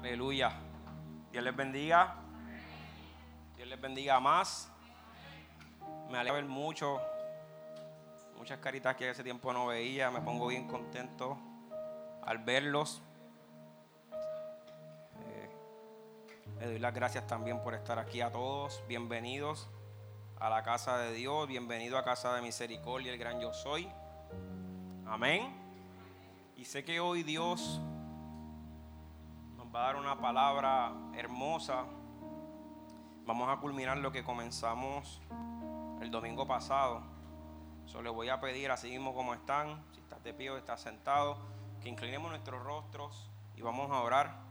Aleluya. Dios les bendiga. Dios les bendiga más. Me alegra ver mucho. Muchas caritas que hace tiempo no veía. Me pongo bien contento al verlos. Eh, le doy las gracias también por estar aquí a todos. Bienvenidos a la casa de Dios. Bienvenido a casa de misericordia, el gran yo soy. Amén. Y sé que hoy Dios va a dar una palabra hermosa. Vamos a culminar lo que comenzamos el domingo pasado. Solo le voy a pedir, así mismo como están, si estás de pie o estás sentado, que inclinemos nuestros rostros y vamos a orar.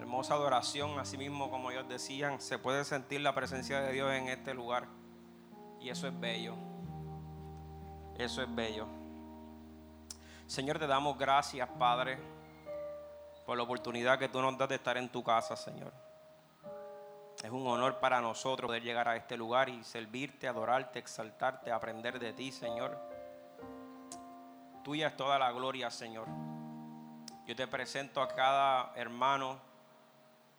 Hermosa adoración, así mismo como ellos decían, se puede sentir la presencia de Dios en este lugar. Y eso es bello. Eso es bello. Señor, te damos gracias, Padre por la oportunidad que tú nos das de estar en tu casa, Señor. Es un honor para nosotros poder llegar a este lugar y servirte, adorarte, exaltarte, aprender de ti, Señor. Tuya es toda la gloria, Señor. Yo te presento a cada hermano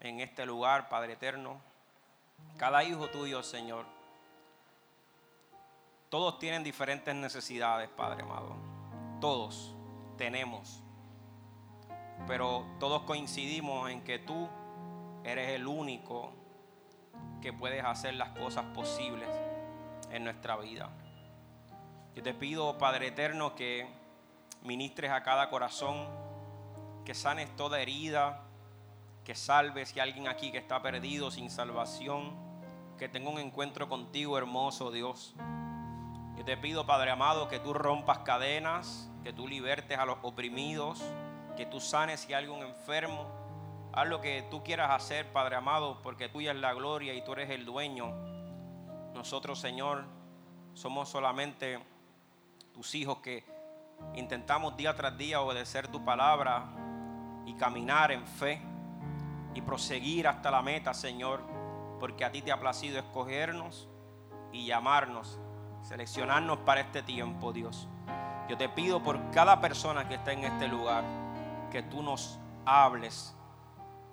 en este lugar, Padre eterno. Cada hijo tuyo, Señor. Todos tienen diferentes necesidades, Padre amado. Todos tenemos pero todos coincidimos en que tú eres el único que puedes hacer las cosas posibles en nuestra vida. Yo te pido, Padre Eterno, que ministres a cada corazón, que sanes toda herida, que salves si alguien aquí que está perdido sin salvación, que tenga un encuentro contigo, hermoso Dios. Yo te pido, Padre amado, que tú rompas cadenas, que tú libertes a los oprimidos, que tú sanes si hay algún enfermo. Haz lo que tú quieras hacer, Padre amado, porque tuya es la gloria y tú eres el dueño. Nosotros, Señor, somos solamente tus hijos que intentamos día tras día obedecer tu palabra y caminar en fe y proseguir hasta la meta, Señor, porque a ti te ha placido escogernos y llamarnos, seleccionarnos para este tiempo, Dios. Yo te pido por cada persona que está en este lugar que tú nos hables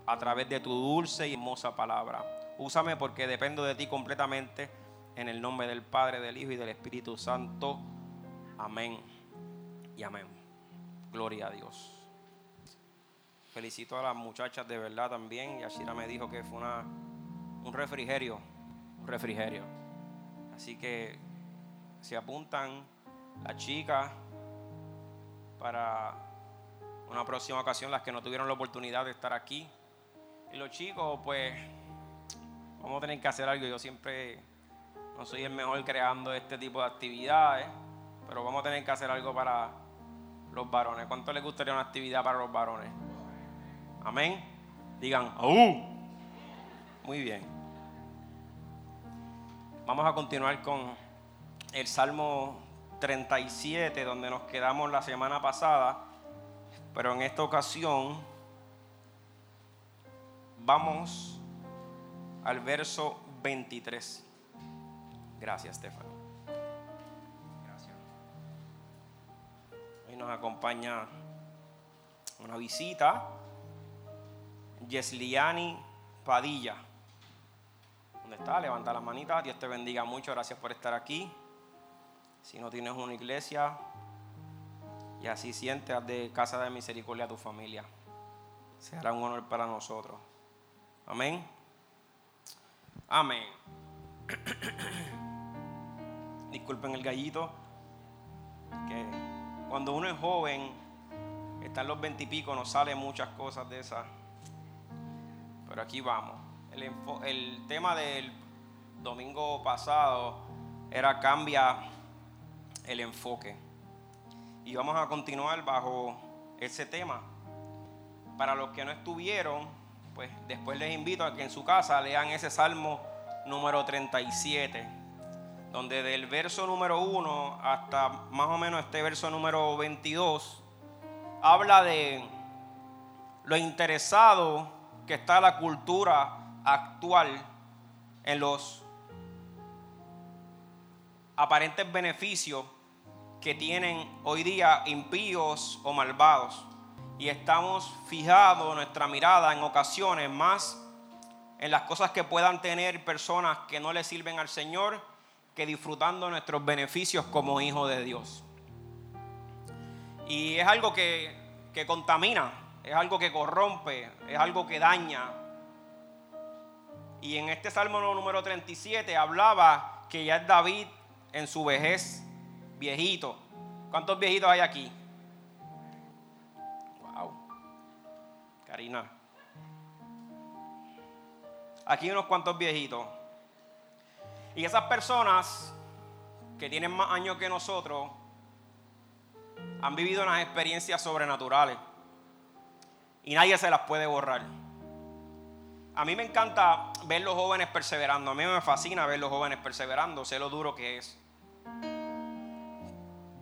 a través de tu dulce y hermosa palabra. Úsame porque dependo de ti completamente. En el nombre del Padre, del Hijo y del Espíritu Santo. Amén y amén. Gloria a Dios. Felicito a las muchachas de verdad también. Yashira me dijo que fue una, un refrigerio. Un refrigerio. Así que se apuntan las chicas para una próxima ocasión las que no tuvieron la oportunidad de estar aquí. Y los chicos, pues, vamos a tener que hacer algo. Yo siempre no soy el mejor creando este tipo de actividades, pero vamos a tener que hacer algo para los varones. ¿Cuánto les gustaría una actividad para los varones? Amén. Digan, ¡Aú! Muy bien. Vamos a continuar con el Salmo 37, donde nos quedamos la semana pasada. Pero en esta ocasión vamos al verso 23. Gracias, Stefano. Gracias. Hoy nos acompaña una visita, Yesliani Padilla. ¿Dónde está? Levanta las manitas. Dios te bendiga mucho. Gracias por estar aquí. Si no tienes una iglesia, y así sientes de casa de misericordia a tu familia. Será un honor para nosotros. Amén. Amén. Disculpen el gallito. Que cuando uno es joven, está en los veintipico, no sale muchas cosas de esas. Pero aquí vamos. El, el tema del domingo pasado era cambia el enfoque. Y vamos a continuar bajo ese tema. Para los que no estuvieron, pues después les invito a que en su casa lean ese Salmo número 37, donde del verso número 1 hasta más o menos este verso número 22, habla de lo interesado que está la cultura actual en los aparentes beneficios que tienen hoy día impíos o malvados. Y estamos fijados nuestra mirada en ocasiones más en las cosas que puedan tener personas que no le sirven al Señor que disfrutando nuestros beneficios como hijos de Dios. Y es algo que, que contamina, es algo que corrompe, es algo que daña. Y en este Salmo número 37 hablaba que ya es David en su vejez, viejito. ¿Cuántos viejitos hay aquí? Wow. Karina. Aquí unos cuantos viejitos. Y esas personas que tienen más años que nosotros han vivido unas experiencias sobrenaturales. Y nadie se las puede borrar. A mí me encanta ver los jóvenes perseverando. A mí me fascina ver los jóvenes perseverando. Sé lo duro que es.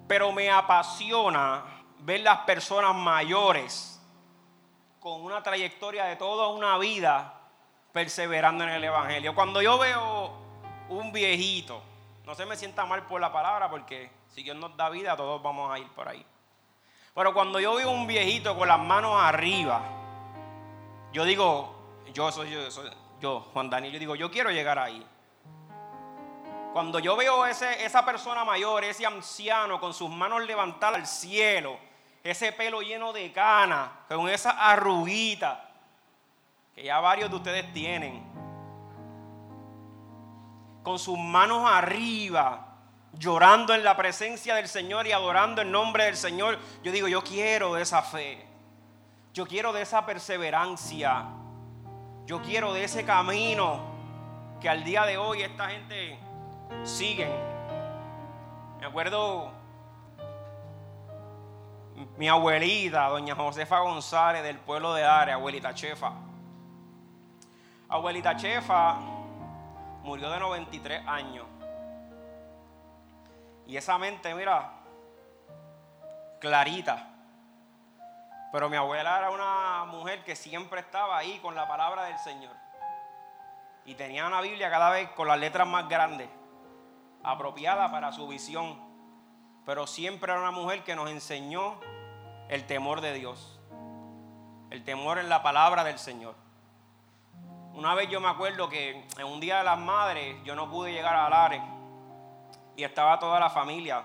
Pero me apasiona ver las personas mayores con una trayectoria de toda una vida perseverando en el Evangelio. Cuando yo veo un viejito, no se me sienta mal por la palabra porque si Dios nos da vida todos vamos a ir por ahí. Pero cuando yo veo un viejito con las manos arriba, yo digo, yo soy yo, yo Juan Daniel, yo digo, yo quiero llegar ahí. Cuando yo veo ese, esa persona mayor, ese anciano con sus manos levantadas al cielo, ese pelo lleno de cana, con esa arruguita que ya varios de ustedes tienen, con sus manos arriba, llorando en la presencia del Señor y adorando el nombre del Señor, yo digo, yo quiero de esa fe, yo quiero de esa perseverancia, yo quiero de ese camino que al día de hoy esta gente siguen. Me acuerdo mi abuelita, doña Josefa González del pueblo de Are, abuelita Chefa. Abuelita Chefa murió de 93 años. Y esa mente, mira, clarita. Pero mi abuela era una mujer que siempre estaba ahí con la palabra del Señor. Y tenía una Biblia cada vez con las letras más grandes apropiada para su visión, pero siempre era una mujer que nos enseñó el temor de Dios, el temor en la palabra del Señor. Una vez yo me acuerdo que en un día de las madres yo no pude llegar a Lares y estaba toda la familia.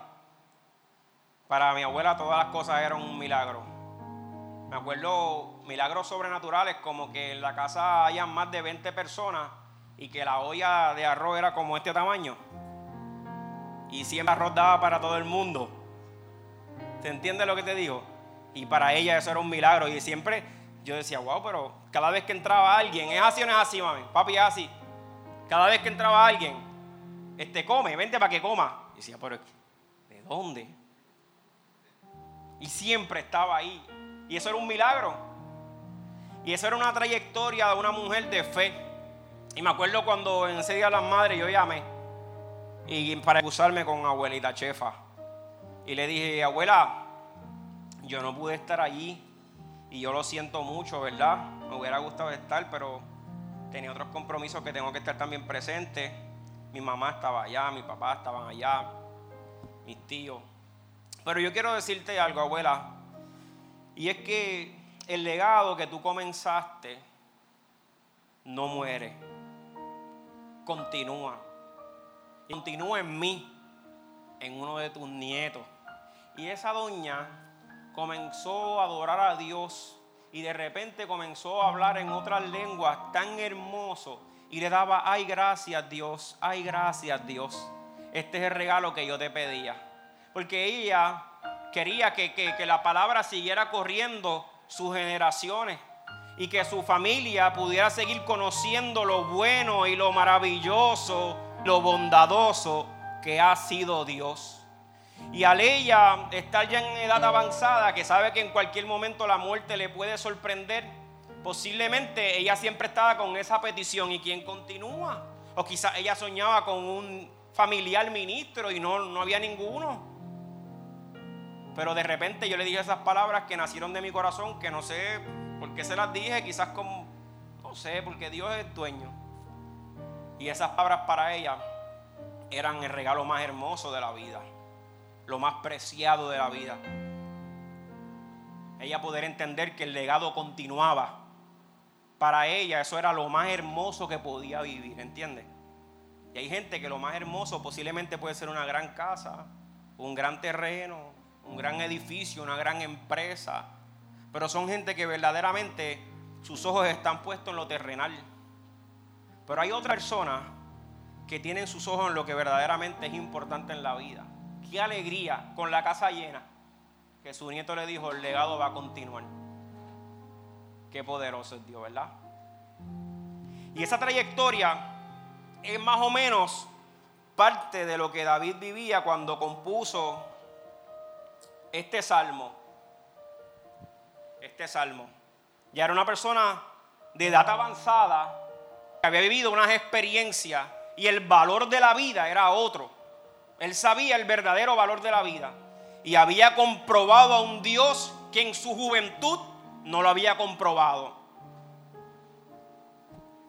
Para mi abuela todas las cosas eran un milagro. Me acuerdo milagros sobrenaturales como que en la casa hayan más de 20 personas y que la olla de arroz era como este tamaño y siempre arroz daba para todo el mundo. ¿Te entiendes lo que te digo? Y para ella eso era un milagro. Y siempre yo decía, wow, pero cada vez que entraba alguien, ¿es así o no es así, mami? Papi, es así. Cada vez que entraba alguien, este come, vente para que coma. Y decía, pero ¿de dónde? Y siempre estaba ahí. Y eso era un milagro. Y eso era una trayectoria de una mujer de fe. Y me acuerdo cuando en ese día las madres yo llamé y para excusarme con abuelita chefa. Y le dije, abuela, yo no pude estar allí y yo lo siento mucho, ¿verdad? Me hubiera gustado estar, pero tenía otros compromisos que tengo que estar también presente. Mi mamá estaba allá, mi papá estaban allá, mis tíos. Pero yo quiero decirte algo, abuela, y es que el legado que tú comenzaste no muere, continúa continúa en mí, en uno de tus nietos. Y esa doña comenzó a adorar a Dios y de repente comenzó a hablar en otras lenguas tan hermoso y le daba, ay gracias Dios, ay gracias Dios. Este es el regalo que yo te pedía. Porque ella quería que, que la palabra siguiera corriendo sus generaciones y que su familia pudiera seguir conociendo lo bueno y lo maravilloso lo bondadoso que ha sido Dios. Y al ella estar ya en edad avanzada, que sabe que en cualquier momento la muerte le puede sorprender, posiblemente ella siempre estaba con esa petición. ¿Y quién continúa? O quizás ella soñaba con un familiar ministro y no, no había ninguno. Pero de repente yo le dije esas palabras que nacieron de mi corazón, que no sé por qué se las dije, quizás como, no sé, porque Dios es dueño. Y esas palabras para ella eran el regalo más hermoso de la vida. lo más preciado de la vida. Ella poder entender que el legado continuaba. Para ella eso era lo más hermoso que podía vivir, ¿entiendes? Y hay gente que lo más hermoso posiblemente puede ser una gran casa, un gran terreno, un gran edificio, una gran empresa. Pero son gente que verdaderamente sus ojos están puestos en lo terrenal. Pero hay otra persona que tienen sus ojos en lo que verdaderamente es importante en la vida. Qué alegría con la casa llena que su nieto le dijo, el legado va a continuar. Qué poderoso es Dios, ¿verdad? Y esa trayectoria es más o menos parte de lo que David vivía cuando compuso este salmo. Este salmo. Ya era una persona de edad avanzada que había vivido unas experiencias y el valor de la vida era otro. Él sabía el verdadero valor de la vida y había comprobado a un Dios que en su juventud no lo había comprobado.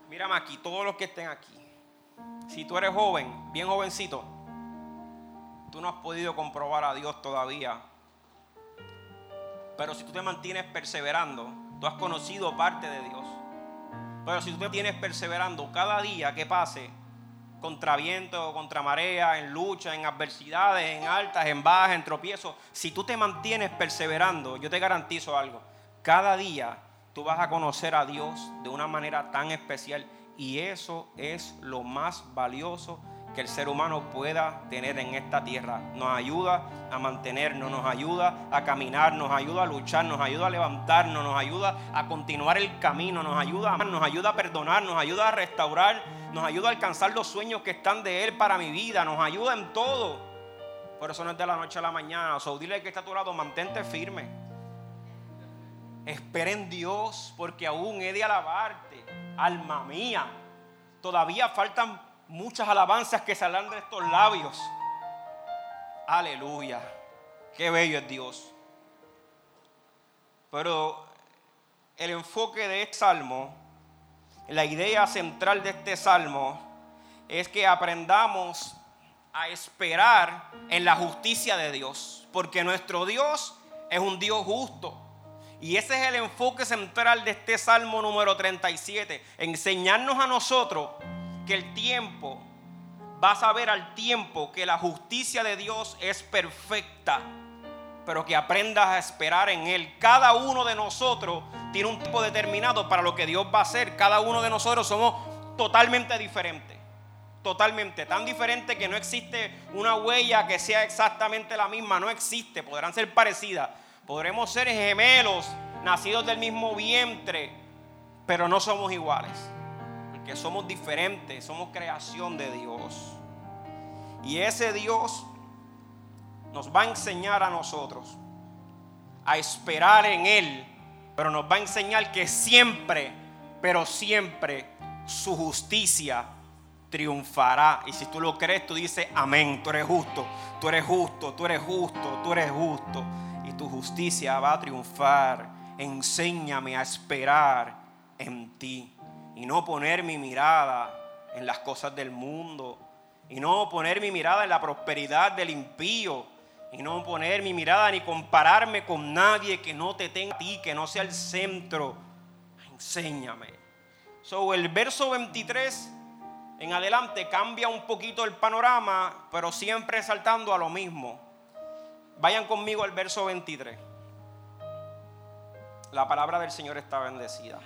Mírame aquí, todos los que estén aquí. Si tú eres joven, bien jovencito, tú no has podido comprobar a Dios todavía. Pero si tú te mantienes perseverando, tú has conocido parte de Dios. Pero si tú te tienes perseverando cada día que pase, contra viento, contra marea, en lucha, en adversidades, en altas, en bajas, en tropiezos, si tú te mantienes perseverando, yo te garantizo algo, cada día tú vas a conocer a Dios de una manera tan especial y eso es lo más valioso que el ser humano pueda tener en esta tierra. Nos ayuda a mantenernos, nos ayuda a caminar, nos ayuda a luchar, nos ayuda a levantarnos, nos ayuda a continuar el camino, nos ayuda, nos ayuda a perdonar, nos ayuda a restaurar, nos ayuda a alcanzar los sueños que están de Él para mi vida, nos ayuda en todo. Por eso no es de la noche a la mañana. O dile que está a tu lado, mantente firme. Espera en Dios, porque aún he de alabarte, alma mía. Todavía faltan muchas alabanzas que saldrán de estos labios. Aleluya. Qué bello es Dios. Pero el enfoque de este salmo, la idea central de este salmo, es que aprendamos a esperar en la justicia de Dios. Porque nuestro Dios es un Dios justo. Y ese es el enfoque central de este Salmo número 37. Enseñarnos a nosotros que el tiempo, vas a ver al tiempo que la justicia de Dios es perfecta, pero que aprendas a esperar en Él. Cada uno de nosotros tiene un tiempo determinado para lo que Dios va a hacer. Cada uno de nosotros somos totalmente diferentes. Totalmente, tan diferente que no existe una huella que sea exactamente la misma, no existe, podrán ser parecidas, podremos ser gemelos, nacidos del mismo vientre, pero no somos iguales que somos diferentes, somos creación de Dios. Y ese Dios nos va a enseñar a nosotros a esperar en Él, pero nos va a enseñar que siempre, pero siempre su justicia triunfará. Y si tú lo crees, tú dices, amén, tú eres justo, tú eres justo, tú eres justo, tú eres justo. Tu justicia va a triunfar. Enséñame a esperar en ti y no poner mi mirada en las cosas del mundo y no poner mi mirada en la prosperidad del impío y no poner mi mirada ni compararme con nadie que no te tenga a ti, que no sea el centro. Enséñame. So, el verso 23 en adelante cambia un poquito el panorama, pero siempre saltando a lo mismo. Vayan conmigo al verso 23. La palabra del Señor está bendecida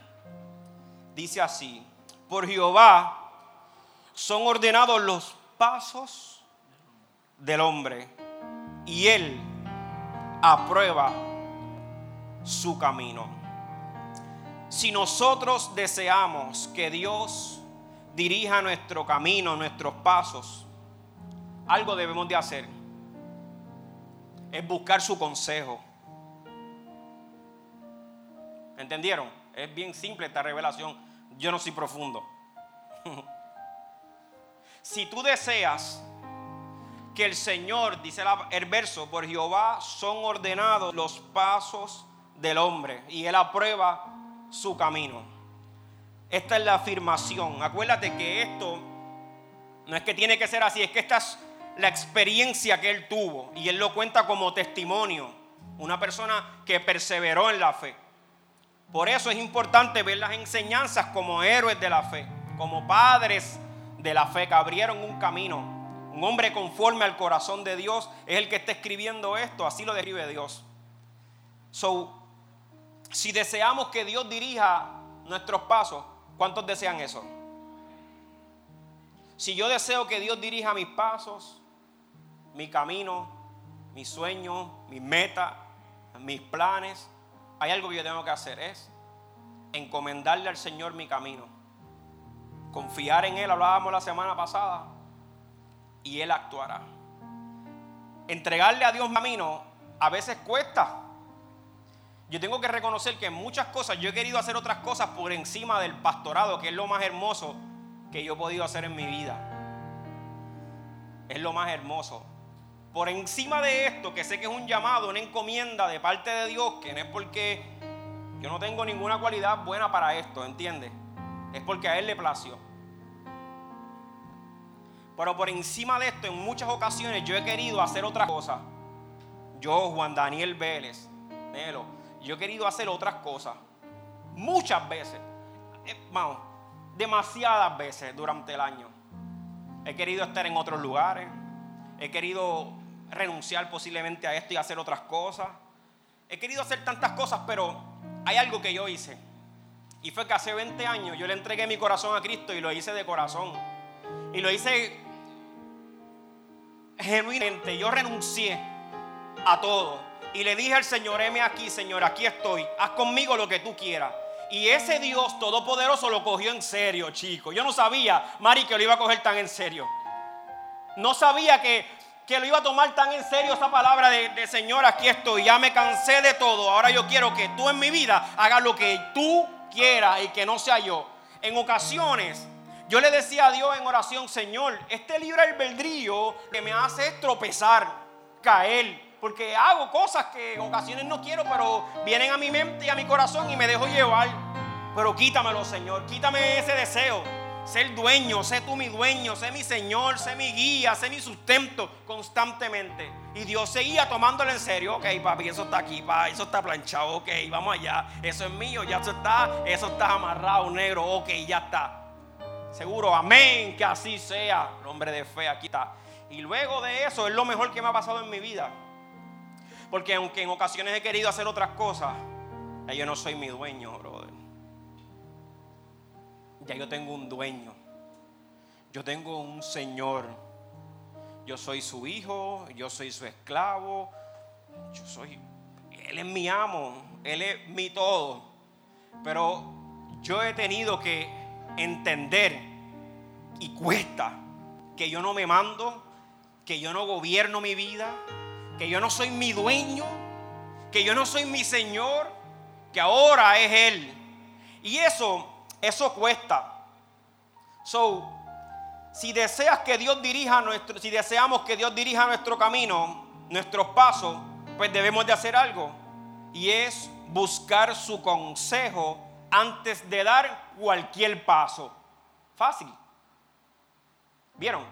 dice así, por Jehová son ordenados los pasos del hombre y él aprueba su camino. Si nosotros deseamos que Dios dirija nuestro camino, nuestros pasos, algo debemos de hacer. Es buscar su consejo. ¿Entendieron? Es bien simple esta revelación yo no soy profundo. si tú deseas que el Señor, dice el verso, por Jehová son ordenados los pasos del hombre y Él aprueba su camino. Esta es la afirmación. Acuérdate que esto no es que tiene que ser así, es que esta es la experiencia que él tuvo y él lo cuenta como testimonio. Una persona que perseveró en la fe. Por eso es importante ver las enseñanzas como héroes de la fe, como padres de la fe que abrieron un camino. Un hombre conforme al corazón de Dios es el que está escribiendo esto, así lo describe Dios. So, si deseamos que Dios dirija nuestros pasos, ¿cuántos desean eso? Si yo deseo que Dios dirija mis pasos, mi camino, mis sueños, mis metas, mis planes, hay algo que yo tengo que hacer, es encomendarle al Señor mi camino. Confiar en Él, hablábamos la semana pasada, y Él actuará. Entregarle a Dios mi camino a veces cuesta. Yo tengo que reconocer que muchas cosas, yo he querido hacer otras cosas por encima del pastorado, que es lo más hermoso que yo he podido hacer en mi vida. Es lo más hermoso. Por encima de esto, que sé que es un llamado, una encomienda de parte de Dios, que no es porque yo no tengo ninguna cualidad buena para esto, ¿entiendes? Es porque a Él le plació. Pero por encima de esto, en muchas ocasiones yo he querido hacer otras cosas. Yo, Juan Daniel Vélez, Nelo, yo he querido hacer otras cosas. Muchas veces. Eh, vamos, demasiadas veces durante el año. He querido estar en otros lugares. He querido renunciar posiblemente a esto y hacer otras cosas. He querido hacer tantas cosas, pero hay algo que yo hice. Y fue que hace 20 años yo le entregué mi corazón a Cristo y lo hice de corazón. Y lo hice genuinamente. Yo renuncié a todo. Y le dije al Señor, heme aquí, Señor, aquí estoy. Haz conmigo lo que tú quieras. Y ese Dios todopoderoso lo cogió en serio, chicos. Yo no sabía, Mari, que lo iba a coger tan en serio. No sabía que, que lo iba a tomar tan en serio esa palabra de, de, Señor, aquí estoy. Ya me cansé de todo. Ahora yo quiero que tú en mi vida hagas lo que tú quieras y que no sea yo. En ocasiones yo le decía a Dios en oración, Señor, este libre albedrío que me hace tropezar, caer, porque hago cosas que en ocasiones no quiero, pero vienen a mi mente y a mi corazón y me dejo llevar. Pero quítamelo, Señor, quítame ese deseo. Ser dueño, sé tú mi dueño, sé mi Señor, sé mi guía, sé mi sustento constantemente. Y Dios seguía tomándolo en serio. Ok, papi, eso está aquí, papi, eso está planchado. Ok, vamos allá. Eso es mío, ya eso está, eso está amarrado, negro. Ok, ya está. Seguro, amén, que así sea. Nombre de fe, aquí está. Y luego de eso es lo mejor que me ha pasado en mi vida. Porque aunque en ocasiones he querido hacer otras cosas, yo no soy mi dueño, brother. Ya yo tengo un dueño. Yo tengo un Señor. Yo soy su hijo, yo soy su esclavo. Yo soy, Él es mi amo, Él es mi todo. Pero yo he tenido que entender, y cuesta, que yo no me mando, que yo no gobierno mi vida, que yo no soy mi dueño, que yo no soy mi Señor, que ahora es Él. Y eso, eso cuesta. So, si deseas que Dios dirija nuestro, si deseamos que Dios dirija nuestro camino, nuestros pasos, pues debemos de hacer algo. Y es buscar su consejo antes de dar cualquier paso. Fácil. ¿Vieron?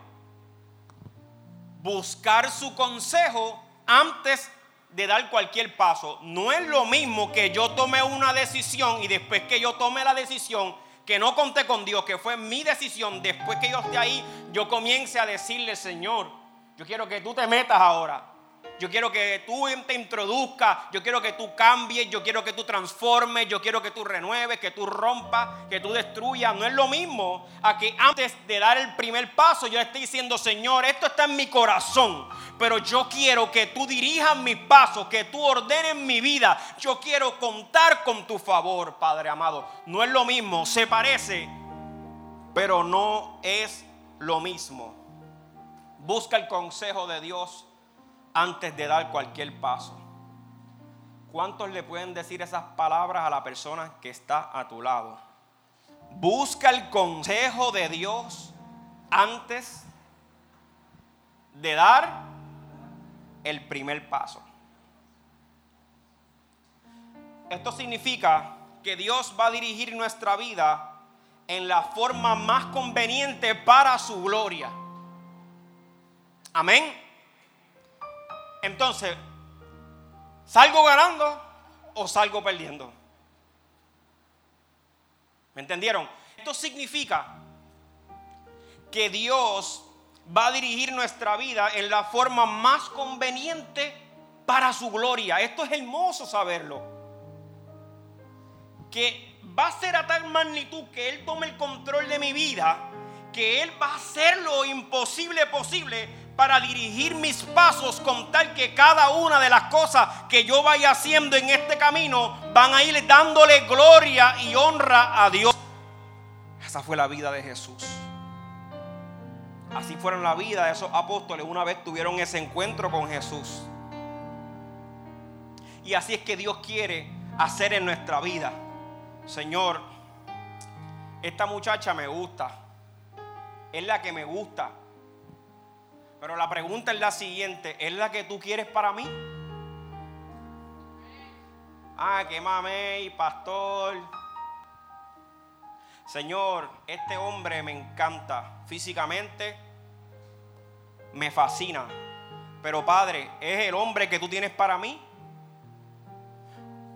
Buscar su consejo antes de dar cualquier paso. No es lo mismo que yo tome una decisión y después que yo tome la decisión, que no conté con Dios, que fue mi decisión, después que yo esté ahí, yo comience a decirle, Señor, yo quiero que tú te metas ahora. Yo quiero que tú te introduzcas, yo quiero que tú cambies, yo quiero que tú transformes, yo quiero que tú renueves, que tú rompas, que tú destruyas. No es lo mismo a que antes de dar el primer paso yo esté diciendo, Señor, esto está en mi corazón, pero yo quiero que tú dirijas mis pasos, que tú ordenes mi vida. Yo quiero contar con tu favor, Padre amado. No es lo mismo, se parece, pero no es lo mismo. Busca el consejo de Dios antes de dar cualquier paso. ¿Cuántos le pueden decir esas palabras a la persona que está a tu lado? Busca el consejo de Dios antes de dar el primer paso. Esto significa que Dios va a dirigir nuestra vida en la forma más conveniente para su gloria. Amén. Entonces, ¿salgo ganando o salgo perdiendo? ¿Me entendieron? Esto significa que Dios va a dirigir nuestra vida en la forma más conveniente para su gloria. Esto es hermoso saberlo. Que va a ser a tal magnitud que Él tome el control de mi vida, que Él va a hacer lo imposible posible para dirigir mis pasos con tal que cada una de las cosas que yo vaya haciendo en este camino van a ir dándole gloria y honra a Dios. Esa fue la vida de Jesús. Así fueron la vida de esos apóstoles. Una vez tuvieron ese encuentro con Jesús. Y así es que Dios quiere hacer en nuestra vida. Señor, esta muchacha me gusta. Es la que me gusta. Pero la pregunta es la siguiente. ¿Es la que tú quieres para mí? Ah, que mamey, pastor. Señor, este hombre me encanta físicamente, me fascina. Pero Padre, ¿es el hombre que tú tienes para mí?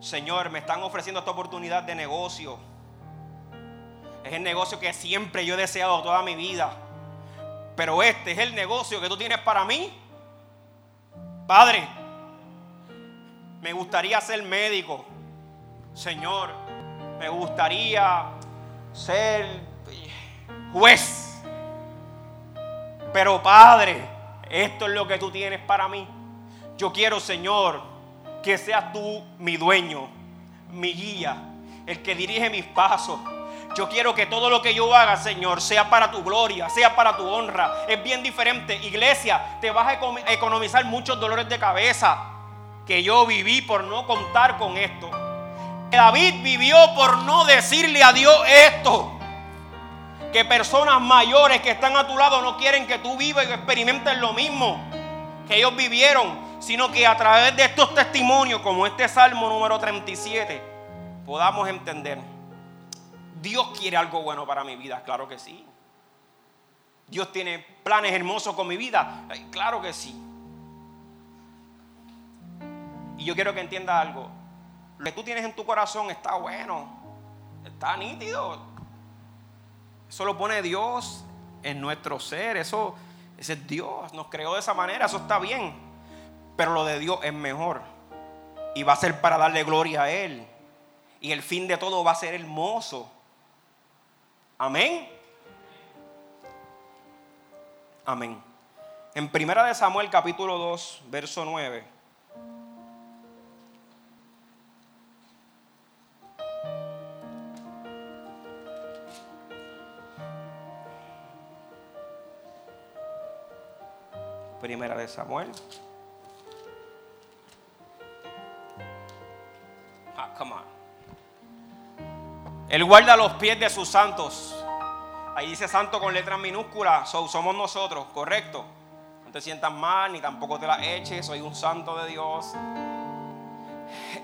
Señor, me están ofreciendo esta oportunidad de negocio. Es el negocio que siempre yo he deseado toda mi vida. Pero este es el negocio que tú tienes para mí. Padre, me gustaría ser médico. Señor, me gustaría ser juez. Pero Padre, esto es lo que tú tienes para mí. Yo quiero, Señor, que seas tú mi dueño, mi guía, el que dirige mis pasos. Yo quiero que todo lo que yo haga, Señor, sea para tu gloria, sea para tu honra. Es bien diferente. Iglesia, te vas a economizar muchos dolores de cabeza que yo viví por no contar con esto. David vivió por no decirle a Dios esto. Que personas mayores que están a tu lado no quieren que tú vivas y experimentes lo mismo que ellos vivieron, sino que a través de estos testimonios, como este Salmo número 37, podamos entender, Dios quiere algo bueno para mi vida, claro que sí. Dios tiene planes hermosos con mi vida, claro que sí. Y yo quiero que entienda algo, lo que tú tienes en tu corazón está bueno, está nítido. Eso lo pone Dios en nuestro ser, eso, ese es Dios, nos creó de esa manera, eso está bien. Pero lo de Dios es mejor y va a ser para darle gloria a Él. Y el fin de todo va a ser hermoso. Amén. Amén. En Primera de Samuel capítulo 2, verso 9. Primera de Samuel. Ah, come on. Él guarda los pies de sus santos. Ahí dice santo con letras minúsculas. somos nosotros, correcto. No te sientas mal ni tampoco te la eches. Soy un santo de Dios.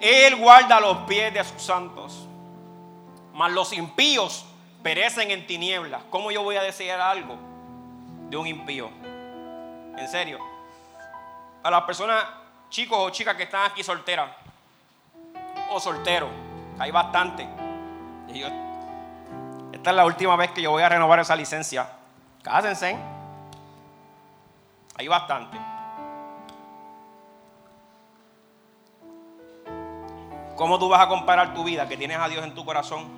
Él guarda los pies de sus santos. Mas los impíos perecen en tinieblas. ¿Cómo yo voy a desear algo de un impío? En serio. A las personas, chicos o chicas que están aquí solteras o solteros, hay bastante. Esta es la última vez que yo voy a renovar esa licencia. Cásense. Hay bastante. ¿Cómo tú vas a comparar tu vida que tienes a Dios en tu corazón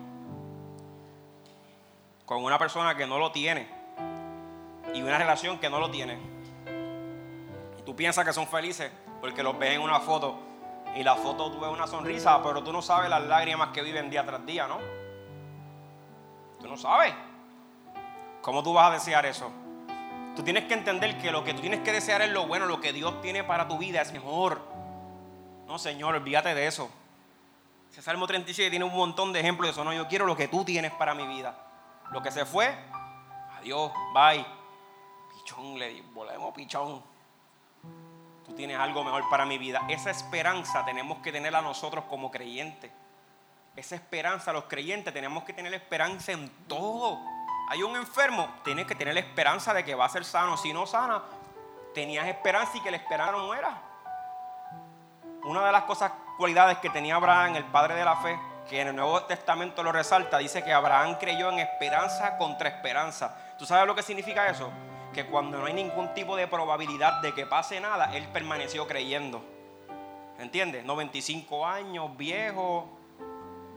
con una persona que no lo tiene y una relación que no lo tiene? Tú piensas que son felices porque los ves en una foto y la foto tú ves una sonrisa, pero tú no sabes las lágrimas que viven día tras día, ¿no? No sabes. ¿Cómo tú vas a desear eso? Tú tienes que entender que lo que tú tienes que desear es lo bueno, lo que Dios tiene para tu vida es mejor. No, Señor, olvídate de eso. Ese Salmo 37 tiene un montón de ejemplos de eso. No, yo quiero lo que tú tienes para mi vida. Lo que se fue, adiós, bye. Pichón, le volvemos pichón tú tienes algo mejor para mi vida. Esa esperanza tenemos que tenerla nosotros como creyentes. Esa esperanza, los creyentes tenemos que tener esperanza en todo. Hay un enfermo, tienes que tener la esperanza de que va a ser sano. Si no sana, tenías esperanza y que la esperanza no muera. Una de las cosas, cualidades que tenía Abraham, el padre de la fe, que en el Nuevo Testamento lo resalta, dice que Abraham creyó en esperanza contra esperanza. ¿Tú sabes lo que significa eso? Que cuando no hay ningún tipo de probabilidad de que pase nada, él permaneció creyendo. ¿Entiendes? 95 años, viejo,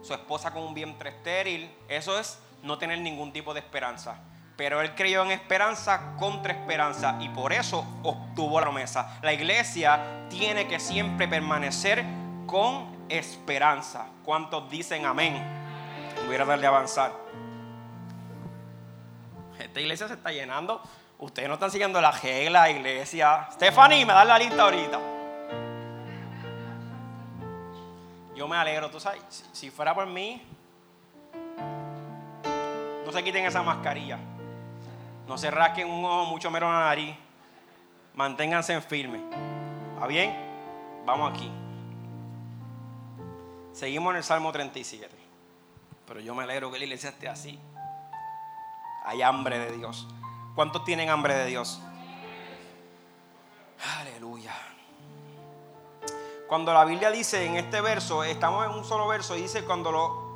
su esposa con un vientre estéril. Eso es no tener ningún tipo de esperanza. Pero él creyó en esperanza contra esperanza y por eso obtuvo la promesa. La iglesia tiene que siempre permanecer con esperanza. ¿Cuántos dicen amén? Voy a darle a avanzar. Esta iglesia se está llenando. Ustedes no están siguiendo la regla, iglesia. Stephanie, me da la lista ahorita. Yo me alegro, tú sabes, si fuera por mí, no se quiten esa mascarilla. No se rasquen un ojo, mucho menos la nariz. Manténganse en firme. ¿Está bien? Vamos aquí. Seguimos en el Salmo 37. Pero yo me alegro que la iglesia esté así. Hay hambre de Dios. ¿Cuántos tienen hambre de Dios? Aleluya. Cuando la Biblia dice en este verso, estamos en un solo verso, y dice cuando lo...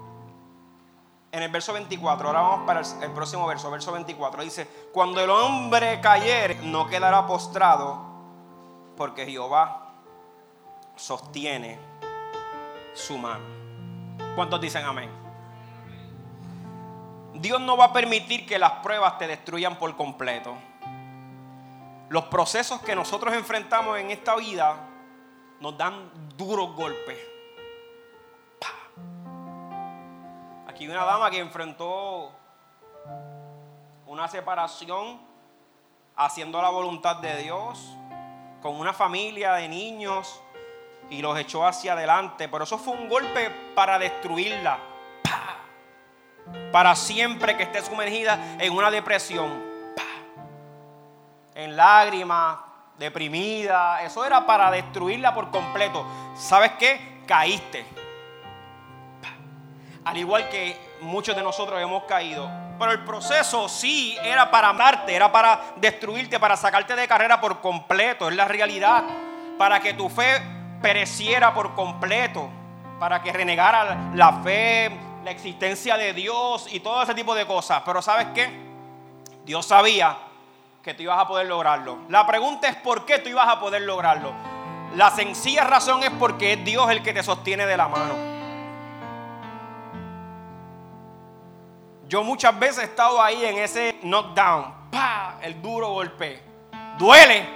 En el verso 24, ahora vamos para el, próximo verso, verso 24, dice, cuando el hombre cayere, no quedará postrado, porque Jehová sostiene su mano. ¿Cuántos dicen amén? Dios no va a permitir que las pruebas te destruyan por completo. Los procesos que nosotros enfrentamos en esta vida nos dan duros golpes. Aquí hay una dama que enfrentó una separación haciendo la voluntad de Dios, con una familia de niños y los echó hacia adelante. Pero eso fue un golpe para destruirla. Para siempre que esté sumergida en una depresión. En lágrimas, deprimida. Eso era para destruirla por completo. ¿Sabes qué? Caíste. Al igual que muchos de nosotros hemos caído. Pero el proceso sí era para matarte, era para destruirte, para sacarte de carrera por completo. Es la realidad. Para que tu fe pereciera por completo, para que renegara la fe, la existencia de Dios y todo ese tipo de cosas. Pero ¿sabes qué? Dios sabía que tú ibas a poder lograrlo. La pregunta es por qué tú ibas a poder lograrlo. La sencilla razón es porque es Dios el que te sostiene de la mano. Yo muchas veces he estado ahí en ese knockdown, ¡pa! el duro golpe. Duele.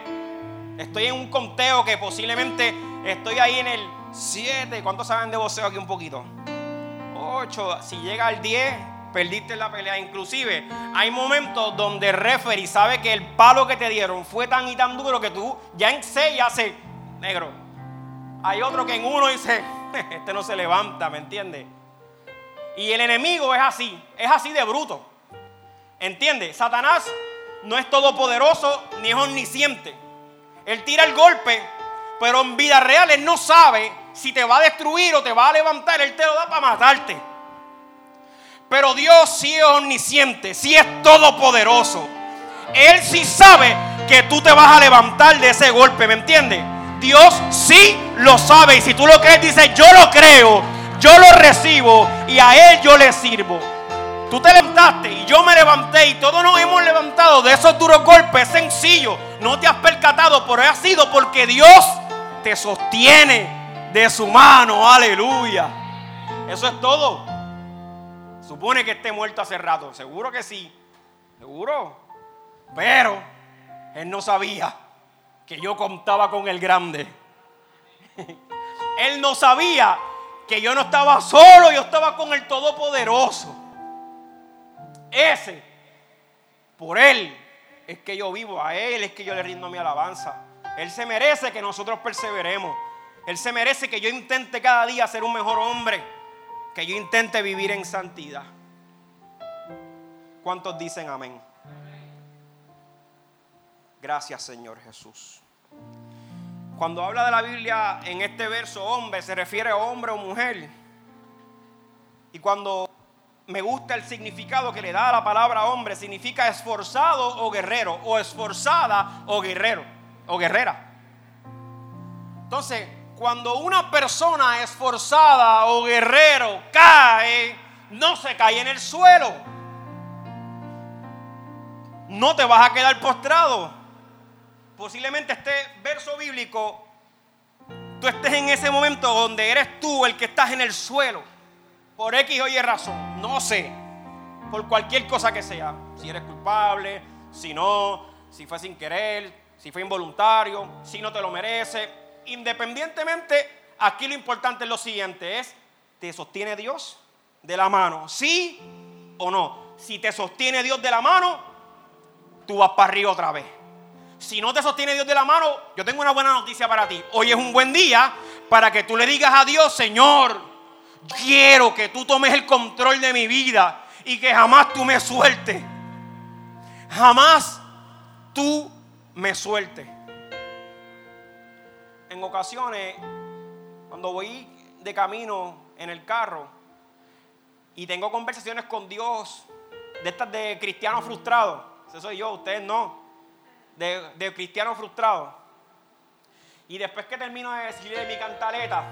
Estoy en un conteo que posiblemente Estoy ahí en el 7. ¿Cuántos saben de boxeo aquí un poquito? 8. Si llega al 10, perdiste la pelea. Inclusive hay momentos donde el referee sabe que el palo que te dieron fue tan y tan duro que tú ya en 6 hace negro. Hay otro que en uno dice, este no se levanta, ¿me entiendes? Y el enemigo es así, es así de bruto. ¿Entiendes? Satanás no es todopoderoso ni es omnisciente. Él tira el golpe pero en vida real Él no sabe si te va a destruir o te va a levantar. Él te lo da para matarte. Pero Dios sí es omnisciente, sí es todopoderoso. Él sí sabe que tú te vas a levantar de ese golpe, ¿me entiendes? Dios sí lo sabe. Y si tú lo crees, dice, yo lo creo, yo lo recibo y a Él yo le sirvo. Tú te levantaste y yo me levanté y todos nos hemos levantado de esos duros golpes. Es sencillo, no te has percatado, pero ha sido porque Dios te sostiene de su mano. Aleluya. Eso es todo. Supone que esté muerto hace rato. Seguro que sí. Seguro. Pero él no sabía que yo contaba con el grande. él no sabía que yo no estaba solo, yo estaba con el Todopoderoso. Ese, por él es que yo vivo, a él es que yo le rindo mi alabanza. Él se merece que nosotros perseveremos. Él se merece que yo intente cada día ser un mejor hombre. Que yo intente vivir en santidad. ¿Cuántos dicen amén? Gracias Señor Jesús. Cuando habla de la Biblia en este verso hombre, se refiere a hombre o mujer. Y cuando me gusta el significado que le da a la palabra hombre, significa esforzado o guerrero, o esforzada o guerrero. o guerrera. Entonces, cuando una persona esforzada o guerrero cae, no se cae en el suelo. No te vas a quedar postrado. Posiblemente este verso bíblico, tú estés en ese momento donde eres tú el que estás en el suelo. Por X o Y razón. No sé. Por cualquier cosa que sea. Si eres culpable, si no, si fue sin querer, si fue involuntario, si no te lo merece. Independientemente, aquí lo importante es lo siguiente, es, ¿te sostiene Dios de la mano? ¿Sí o no? Si te sostiene Dios de la mano, tú vas para arriba otra vez. Si no te sostiene Dios de la mano, yo tengo una buena noticia para ti. Hoy es un buen día para que tú le digas a Dios, Señor, quiero que tú tomes el control de mi vida y que jamás tú me sueltes. Jamás tú me sueltes. En ocasiones, cuando voy de camino en el carro y tengo conversaciones con Dios, de estas de cristianos frustrados, ese soy yo, ustedes no, de, de cristianos frustrados. Y después que termino de decirle mi cantaleta,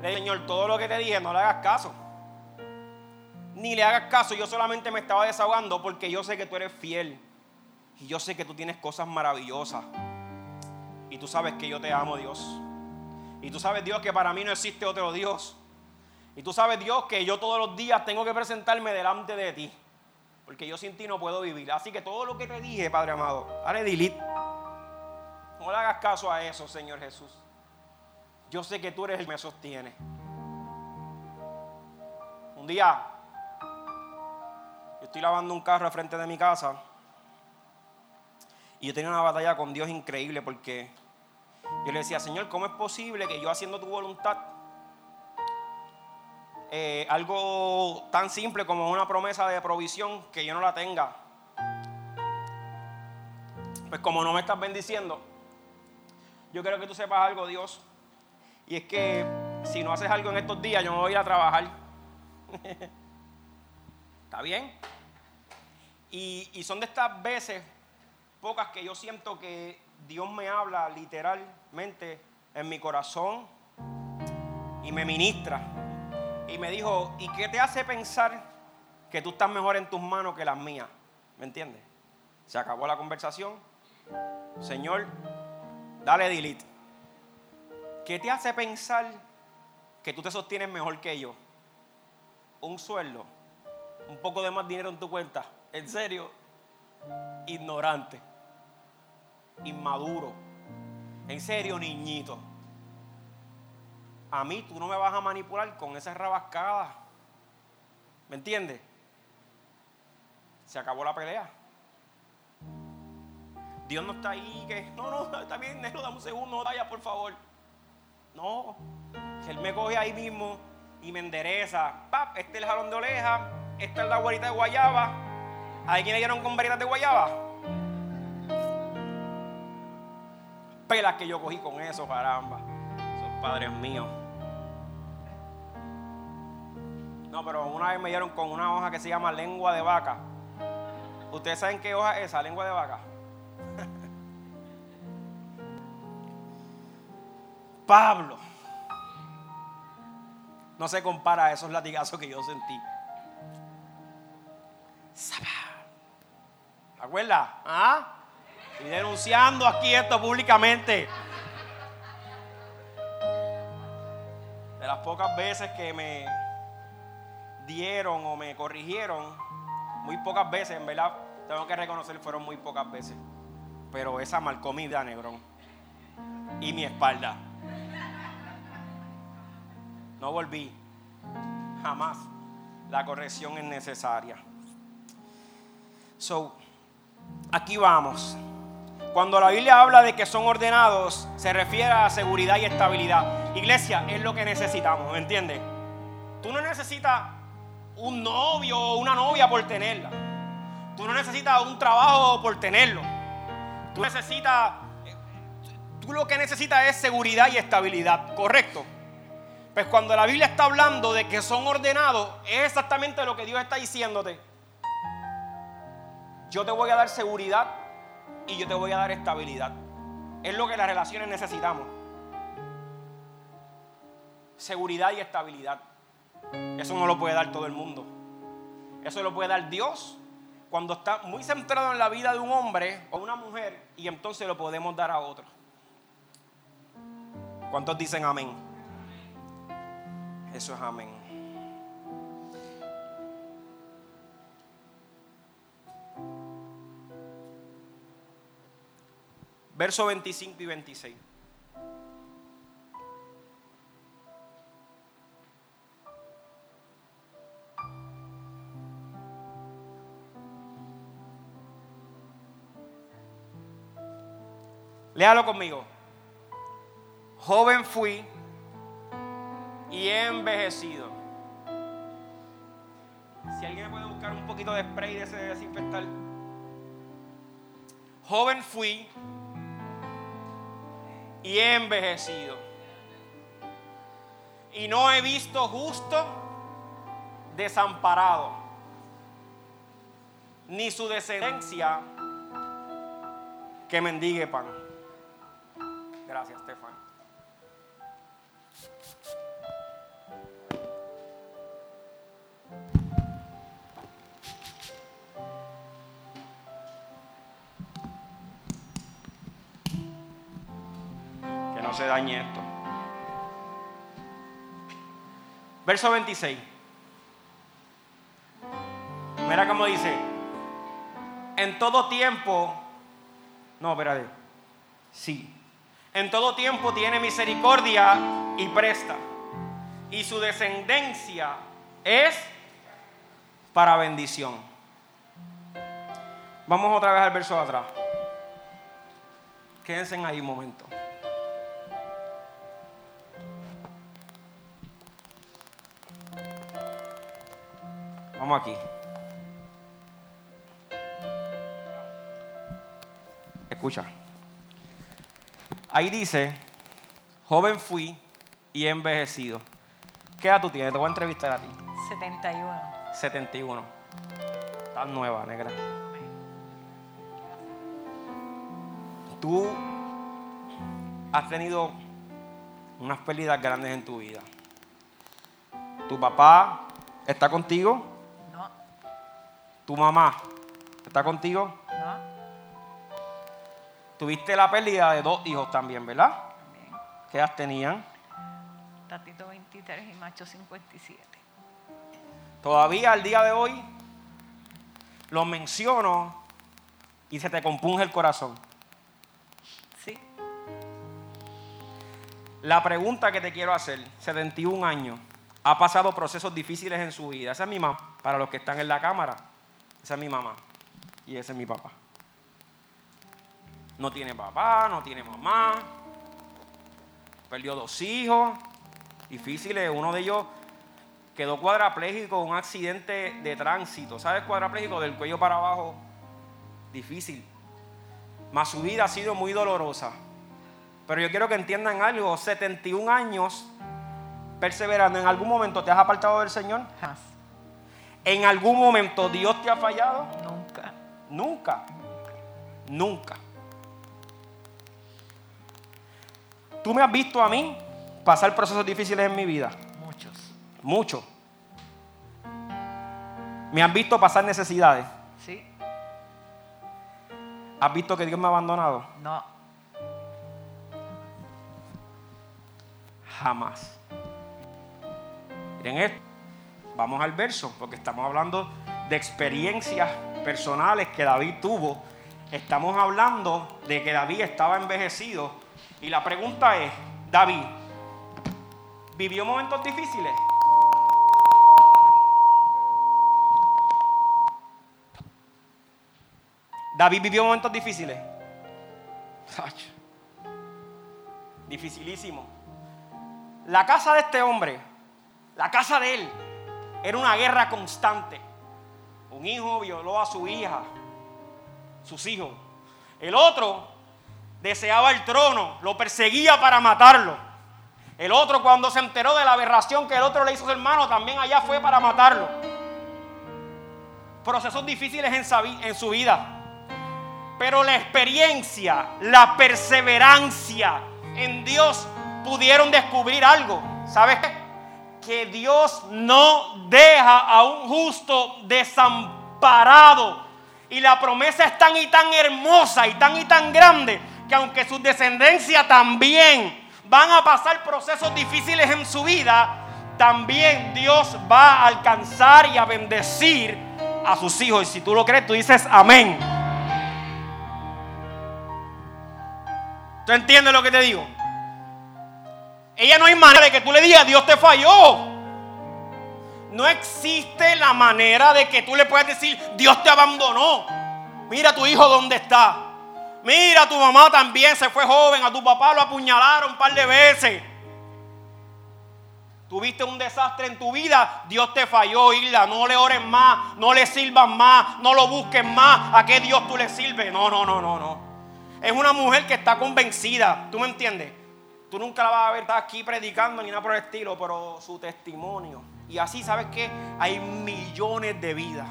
le digo, Señor, todo lo que te dije, no le hagas caso. Ni le hagas caso, yo solamente me estaba desahogando porque yo sé que tú eres fiel. Y yo sé que tú tienes cosas maravillosas. Y tú sabes que yo te amo, Dios. Y tú sabes, Dios, que para mí no existe otro Dios. Y tú sabes, Dios, que yo todos los días tengo que presentarme delante de ti. Porque yo sin ti no puedo vivir. Así que todo lo que te dije, Padre amado, dale delete. No le hagas caso a eso, Señor Jesús. Yo sé que tú eres el que me sostiene. Un día, yo estoy lavando un carro al frente de mi casa. Y yo tenía una batalla con Dios increíble porque yo le decía, Señor, ¿cómo es posible que yo haciendo tu voluntad, eh, algo tan simple como una promesa de provisión, que yo no la tenga? Pues como no me estás bendiciendo, yo quiero que tú sepas algo, Dios. Y es que si no haces algo en estos días, yo me voy a ir a trabajar. ¿Está bien? Y, y son de estas veces pocas que yo siento que Dios me habla literalmente en mi corazón y me ministra. Y me dijo, ¿y qué te hace pensar que tú estás mejor en tus manos que las mías? ¿Me entiendes? Se acabó la conversación. Señor, dale delete. ¿Qué te hace pensar que tú te sostienes mejor que yo? Un sueldo, un poco de más dinero en tu cuenta. ¿En serio? Ignorante inmaduro. En serio, niñito. A mí tú no me vas a manipular con esas rabascadas. ¿Me entiendes? Se acabó la pelea. Dios no está ahí que, no, no, está bien, negro, dame un segundo, vaya, por favor. No, Él me coge ahí mismo y me endereza. Pap, este es el jalón de oreja, esta es la guarita de guayaba. ¿Hay quien le dieron con varitas de guayaba? Pelas que yo cogí con eso, caramba. Son padres míos. No, pero una vez me dieron con una hoja que se llama lengua de vaca. ¿Ustedes saben qué hoja es esa, lengua de vaca? Pablo. No se compara a esos latigazos que yo sentí. ¿Te acuerdas? ¿Ah? Y denunciando aquí esto públicamente. De las pocas veces que me dieron o me corrigieron, muy pocas veces, en verdad, tengo que reconocer, fueron muy pocas veces. Pero esa marcó mi vida, Negrón. Y mi espalda. No volví. Jamás. La corrección es necesaria. So, aquí vamos. Cuando la Biblia habla de que son ordenados, se refiere a seguridad y estabilidad. Iglesia, es lo que necesitamos, ¿me entiendes? Tú no necesitas un novio o una novia por tenerla. Tú no necesitas un trabajo por tenerlo. Tú necesitas, tú lo que necesitas es seguridad y estabilidad, ¿correcto? Pues cuando la Biblia está hablando de que son ordenados, es exactamente lo que Dios está diciéndote. Yo te voy a dar seguridad y yo te voy a dar estabilidad. es lo que las relaciones necesitamos. Seguridad y estabilidad. Eso no lo puede dar todo el mundo. Eso lo puede dar Dios cuando está muy centrado en la vida de un hombre o una mujer y entonces lo podemos dar a otro. ¿Cuántos dicen amén? Eso es amén. Verso 25 y 26. Léalo conmigo. Joven fui y he envejecido. Si alguien me puede buscar un poquito de spray de ese desinfectar. Joven fui y he envejecido. Y no he visto justo desamparado, ni su descendencia que mendigue pan. Gracias, Stefan. Se dañe esto. Verso 26. Mira cómo dice. En todo tiempo. No, espérate. Sí. En todo tiempo tiene misericordia y presta. Y su descendencia es para bendición. Vamos otra vez al verso de atrás. Quédense ahí un momento. Vamos aquí. Escucha. Ahí dice, joven fui y he envejecido. ¿Qué edad tú tienes? Te voy a entrevistar a ti. 71. 71. Estás nueva, negra. Tú has tenido unas pérdidas grandes en tu vida. ¿Tu papá está contigo? ¿Tu mamá está contigo? no, Tuviste la pérdida de dos hijos también, ¿verdad? también. ¿Qué edad tenían? Tatito 23 y macho 57. Todavía al día de hoy lo menciono y se te compunge el corazón. Sí, La pregunta que te quiero hacer, 71 años, ha pasado procesos difíciles en su vida. Esa es mi mamá, para los que están en la cámara. Esa es mi mamá y ese es mi papá. No tiene papá, no tiene mamá. Perdió dos hijos difíciles. Uno de ellos quedó cuadraplégico en un accidente de tránsito. ¿Sabes cuadraplégico? Del cuello para abajo. Difícil. Más su vida ha sido muy dolorosa. Pero yo quiero que entiendan algo. 71 años perseverando. ¿En algún momento te has apartado del Señor? jamás, ¿En algún momento Dios te ha fallado? nunca. Nunca. Nunca. Tú me has visto a mí pasar procesos difíciles en mi vida. Muchos. Mucho. Me has visto pasar necesidades. Sí, ¿Has visto que Dios me ha abandonado? no, Jamás. Miren esto. Vamos al verso, porque estamos hablando de experiencias personales que David tuvo. Estamos hablando de que David estaba envejecido. Y la pregunta es, David, ¿vivió momentos difíciles? David vivió momentos difíciles. Dificilísimo. La casa de este hombre, la casa de él, era una guerra constante. Un hijo violó a su hija, sus hijos. El otro deseaba el trono, lo perseguía para matarlo. El otro cuando se enteró de la aberración que el otro le hizo a su hermano, también allá fue para matarlo. Procesos difíciles en en su vida. Pero la experiencia, la perseverancia en Dios pudieron descubrir algo. ¿Sabes qué? Que Dios no deja a un justo desamparado. Y la promesa es tan y tan hermosa y tan y tan grande que aunque su descendencia también van a pasar procesos difíciles en su vida, también Dios va a alcanzar y a bendecir a sus hijos. Y si tú lo crees, tú dices amén. ¿Tú entiendes lo que te digo? Ella no hay manera de que tú le digas, Dios te falló. No existe la manera de que tú le puedas decir, Dios te abandonó. Mira tu hijo dónde está. Mira, tu mamá también se fue joven, a tu papá lo apuñalaron un par de veces. Tuviste un desastre en tu vida, Dios te falló, Isla. No le ores más, no le sirvas más, no lo busques más. ¿A qué Dios tú le sirves? No, no, no, no, no. Es una mujer que está convencida. ¿Tú me entiendes? Tú nunca la vas a ver aquí predicando ni nada por el estilo, pero su testimonio. Y así, ¿sabes qué? Hay millones de vidas.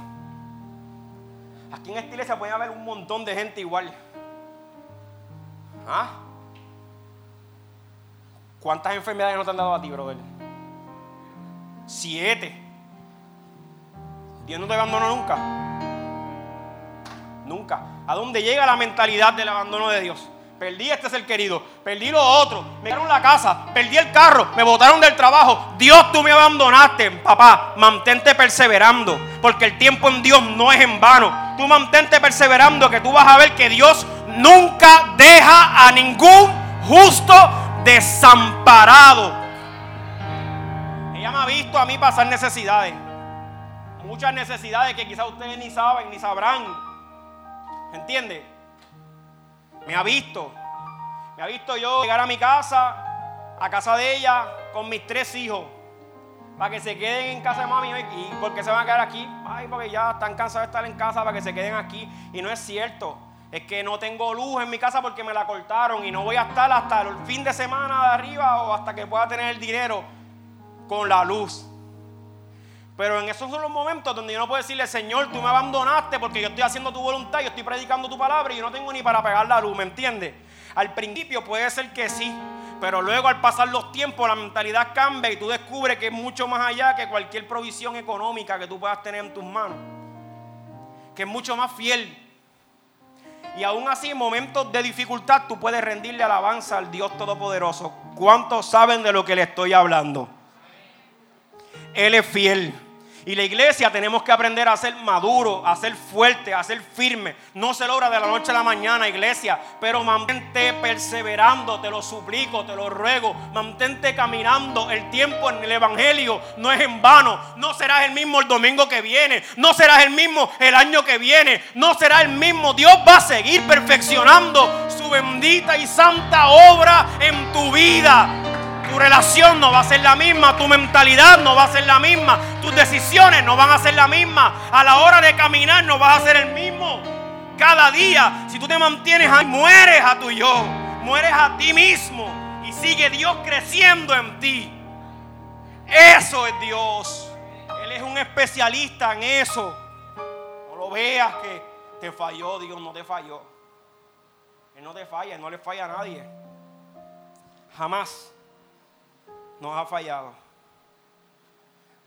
Aquí en esta iglesia puede haber un montón de gente igual. ¿Ah? ¿Cuántas enfermedades no te han dado a ti, brother? Siete. Dios no te abandonó nunca. Nunca. ¿A dónde llega la mentalidad del abandono de Dios? Perdí este es el querido, perdí lo otro, me quedaron la casa, perdí el carro, me botaron del trabajo. Dios, tú me abandonaste, papá. Mantente perseverando, porque el tiempo en Dios no es en vano. Tú mantente perseverando, que tú vas a ver que Dios nunca deja a ningún justo desamparado. Ella me ha visto a mí pasar necesidades, muchas necesidades que quizás ustedes ni saben ni sabrán. ¿Entiende? Me ha visto. Me ha visto yo llegar a mi casa, a casa de ella, con mis tres hijos. Para que se queden en casa de mami. ¿Y por qué se van a quedar aquí? Ay, porque ya están cansados de estar en casa para que se queden aquí. Y no es cierto. Es que no tengo luz en mi casa porque me la cortaron. Y no voy a estar hasta el fin de semana de arriba o hasta que pueda tener el dinero con la luz. Pero en esos son los momentos donde yo no puedo decirle, Señor, tú me abandonaste porque yo estoy haciendo tu voluntad, yo estoy predicando tu palabra y yo no tengo ni para pegar la luz, ¿me entiendes? Al principio puede ser que sí, pero luego al pasar los tiempos la mentalidad cambia y tú descubres que es mucho más allá que cualquier provisión económica que tú puedas tener en tus manos. Que es mucho más fiel. Y aún así en momentos de dificultad tú puedes rendirle alabanza al Dios Todopoderoso. ¿Cuántos saben de lo que le estoy hablando? Él es fiel. Y la iglesia tenemos que aprender a ser maduro, a ser fuerte, a ser firme. No se logra de la noche a la mañana, iglesia, pero mantente perseverando, te lo suplico, te lo ruego. Mantente caminando. El tiempo en el Evangelio no es en vano. No serás el mismo el domingo que viene. No serás el mismo el año que viene. No será el mismo. Dios va a seguir perfeccionando su bendita y santa obra en tu vida. Relación no va a ser la misma, tu mentalidad no va a ser la misma, tus decisiones no van a ser la misma. A la hora de caminar no vas a ser el mismo. Cada día, si tú te mantienes ahí, mueres a tu yo, mueres a ti mismo y sigue Dios creciendo en ti. Eso es Dios. Él es un especialista en eso. No lo veas que te falló, Dios no te falló. Él no te falla, Él no le falla a nadie. Jamás nos ha fallado.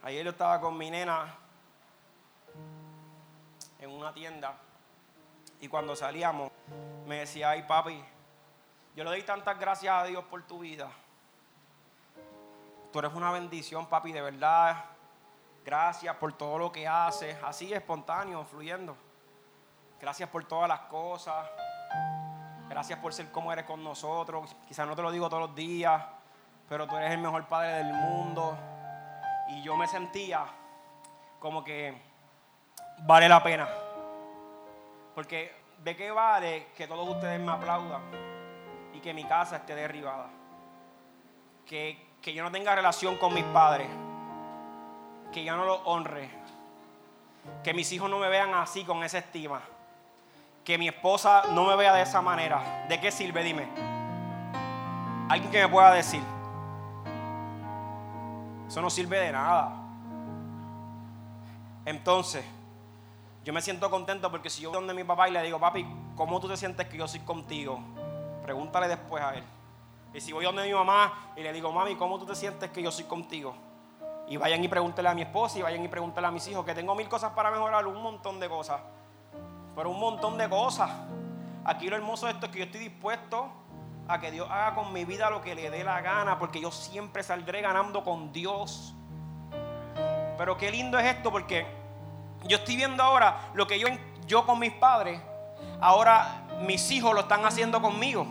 Ayer yo estaba con mi nena en una tienda y cuando salíamos me decía, ay papi, yo le doy tantas gracias a Dios por tu vida. Tú eres una bendición, papi, de verdad. Gracias por todo lo que haces, así espontáneo, fluyendo. Gracias por todas las cosas. Gracias por ser como eres con nosotros. Quizás no te lo digo todos los días, pero tú eres el mejor padre del mundo. Y yo me sentía como que vale la pena. Porque de qué vale que todos ustedes me aplaudan y que mi casa esté derribada. Que, que yo no tenga relación con mis padres. Que yo no los honre. Que mis hijos no me vean así con esa estima. Que mi esposa no me vea de esa manera. ¿De qué sirve? Dime. Alguien que me pueda decir. Eso no sirve de nada. Entonces, yo me siento contento porque si yo voy donde mi papá y le digo, papi, ¿cómo tú te sientes que yo soy contigo? Pregúntale después a él. Y si voy donde mi mamá y le digo, mami, ¿cómo tú te sientes que yo soy contigo? Y vayan y pregúntele a mi esposa y vayan y pregúntele a mis hijos, que tengo mil cosas para mejorar, un montón de cosas. Pero un montón de cosas. Aquí lo hermoso de esto es que yo estoy dispuesto a que Dios haga con mi vida lo que le dé la gana, porque yo siempre saldré ganando con Dios. Pero qué lindo es esto, porque yo estoy viendo ahora lo que yo, yo con mis padres, ahora mis hijos lo están haciendo conmigo.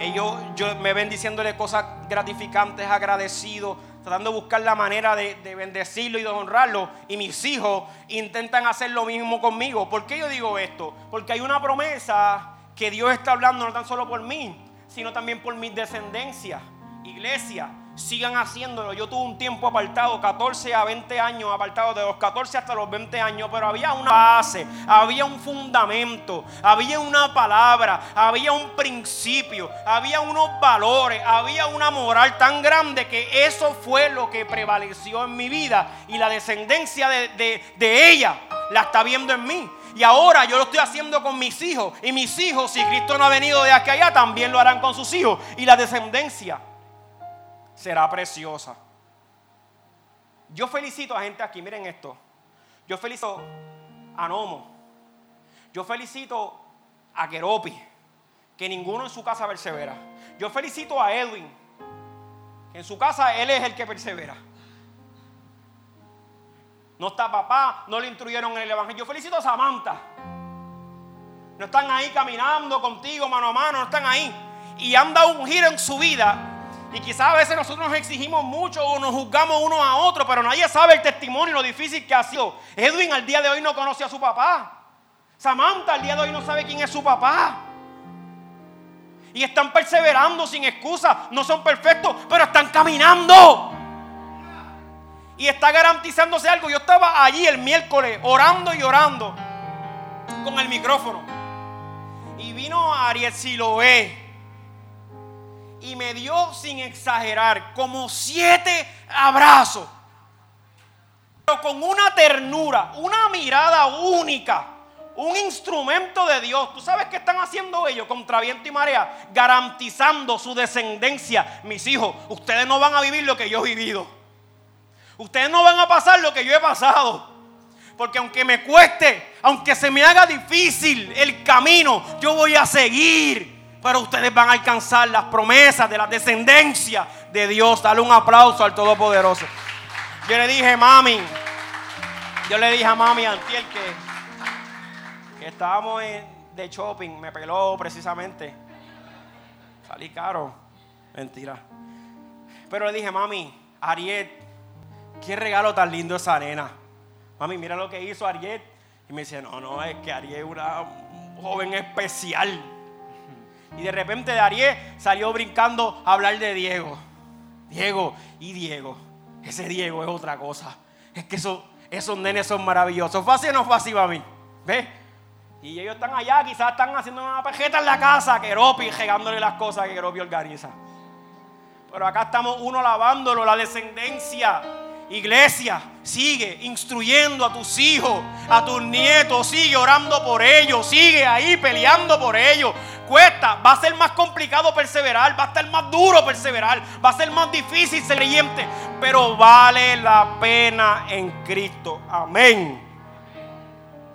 Ellos yo, me ven diciéndole cosas gratificantes, agradecidos, tratando de buscar la manera de, de, bendecirlo y de honrarlo. Y mis hijos intentan hacer lo mismo conmigo. ¿Por qué yo digo esto? Porque hay una promesa que Dios está hablando no tan solo por mí, sino también por mi descendencia. Iglesia, sigan haciéndolo. Yo tuve un tiempo apartado, 14 a 20 años apartado, de los 14 hasta los 20 años, pero había una base, había un fundamento, había una palabra, había un principio, había unos valores, había una moral tan grande que eso fue lo que prevaleció en mi vida y la descendencia de, de, de ella la está viendo en mí. Y ahora yo lo estoy haciendo con mis hijos. Y mis hijos, si Cristo no ha venido de aquí allá, también lo harán con sus hijos. Y la descendencia será preciosa. Yo felicito a gente aquí, miren esto. Yo felicito a Nomo. Yo felicito a Keropi, que ninguno en su casa persevera. Yo felicito a Edwin, que en su casa él es el que persevera. No está papá, no le instruyeron en el evangelio. Yo felicito a Samantha. No están ahí caminando contigo mano a mano, no están ahí. Y han dado un giro en su vida y quizás a veces nosotros nos exigimos mucho o nos juzgamos uno a otro, pero nadie sabe el testimonio y lo difícil que ha sido. Edwin al día de hoy no conoce a su papá. Samantha al día de hoy no sabe quién es su papá. Y están perseverando sin excusa. No son perfectos, pero están caminando. Y está garantizándose algo. Yo estaba allí el miércoles orando y orando con el micrófono. Y vino Ariel Siloé y me dio sin exagerar como siete abrazos. Pero con una ternura, una mirada única, un instrumento de Dios. ¿Tú sabes qué están haciendo ellos contra viento y marea? Garantizando su descendencia. Mis hijos, ustedes no van a vivir lo que yo he vivido. Ustedes no van a pasar lo que yo he pasado. Porque aunque me cueste, aunque se me haga difícil el camino, yo voy a seguir pero ustedes van a alcanzar las promesas de la descendencia de Dios. Dale un aplauso al Todopoderoso. Yo le dije, mami, yo le dije a mami Antiel que, que estábamos de shopping, me peló precisamente. Salí caro. Mentira. Pero le dije, mami, Ariet, qué regalo tan lindo esa nena. Mami, mira lo que hizo Ariet. Y me dice, no, no, es que Ariet es una joven especial. Y de repente Darié salió brincando a hablar de Diego. Diego y Diego. Ese Diego es otra cosa. Es que esos, esos nenes son maravillosos. ¿Fácil o no fácil mí? ¿Ves? Y ellos están allá, quizás están haciendo una pejeta en la casa, que Keropi, regándole las cosas que Keropi organiza. Pero acá estamos uno lavándolo, la descendencia. Iglesia, sigue instruyendo a tus hijos, a tus nietos, sigue orando por ellos, sigue ahí peleando por ellos cuesta, va a ser más complicado perseverar, va a estar más duro perseverar, va a ser más difícil ser creyente, pero vale la pena en Cristo. Amén.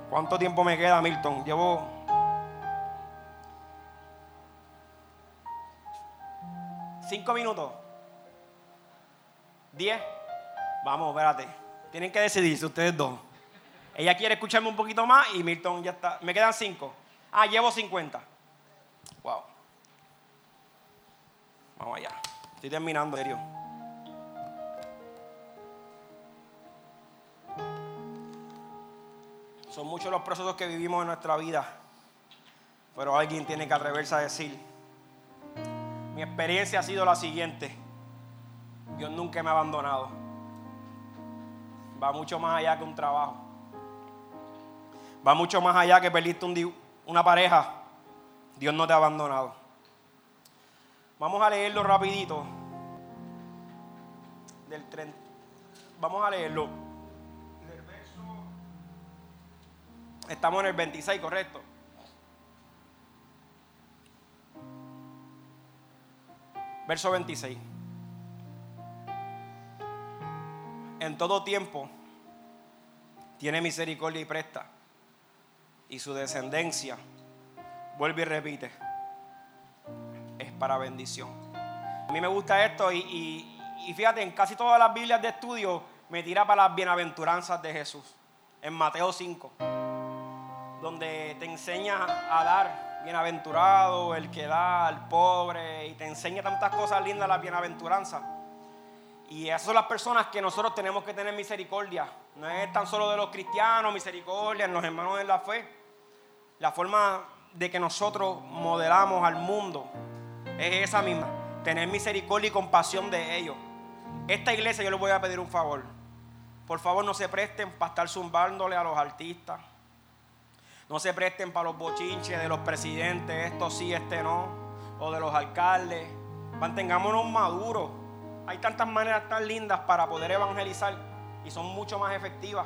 ¿Cuánto tiempo me queda, Milton? Llevo cinco minutos. Diez. Vamos, espérate. Tienen que decidirse ustedes dos. Ella quiere escucharme un poquito más y Milton ya está. Me quedan cinco. Ah, llevo cincuenta. Wow. Vamos allá. Estoy terminando, serio. Son muchos los procesos que vivimos en nuestra vida, pero alguien tiene que atreverse a decir, mi experiencia ha sido la siguiente, Dios nunca me ha abandonado, va mucho más allá que un trabajo. Va mucho más allá que perdiste una pareja. Dios no te ha abandonado. Vamos a leerlo rapidito. Del Vamos a leerlo. Estamos en el 26, correcto. Verso 26. En todo tiempo tiene misericordia y presta. Y su descendencia, vuelve y repite, es para bendición. A mí me gusta esto y, y fíjate, en casi todas las Biblias de estudio me tira para las bienaventuranzas de Jesús. En Mateo 5, donde te enseña a dar bienaventurado, el que da al pobre, y te enseña tantas cosas lindas la bienaventuranza. Y esas son las personas que nosotros tenemos que tener misericordia. No es tan solo de los cristianos, misericordia, en los hermanos de la fe. La forma de que nosotros modelamos al mundo es esa misma. Tener misericordia y compasión de ellos. Esta iglesia yo les voy a pedir un favor. Por favor no se presten para estar zumbándole a los artistas. No se presten para los bochinches de los presidentes, esto sí, este no. O de los alcaldes. Mantengámonos maduros hay tantas maneras tan lindas para poder evangelizar y son mucho más efectivas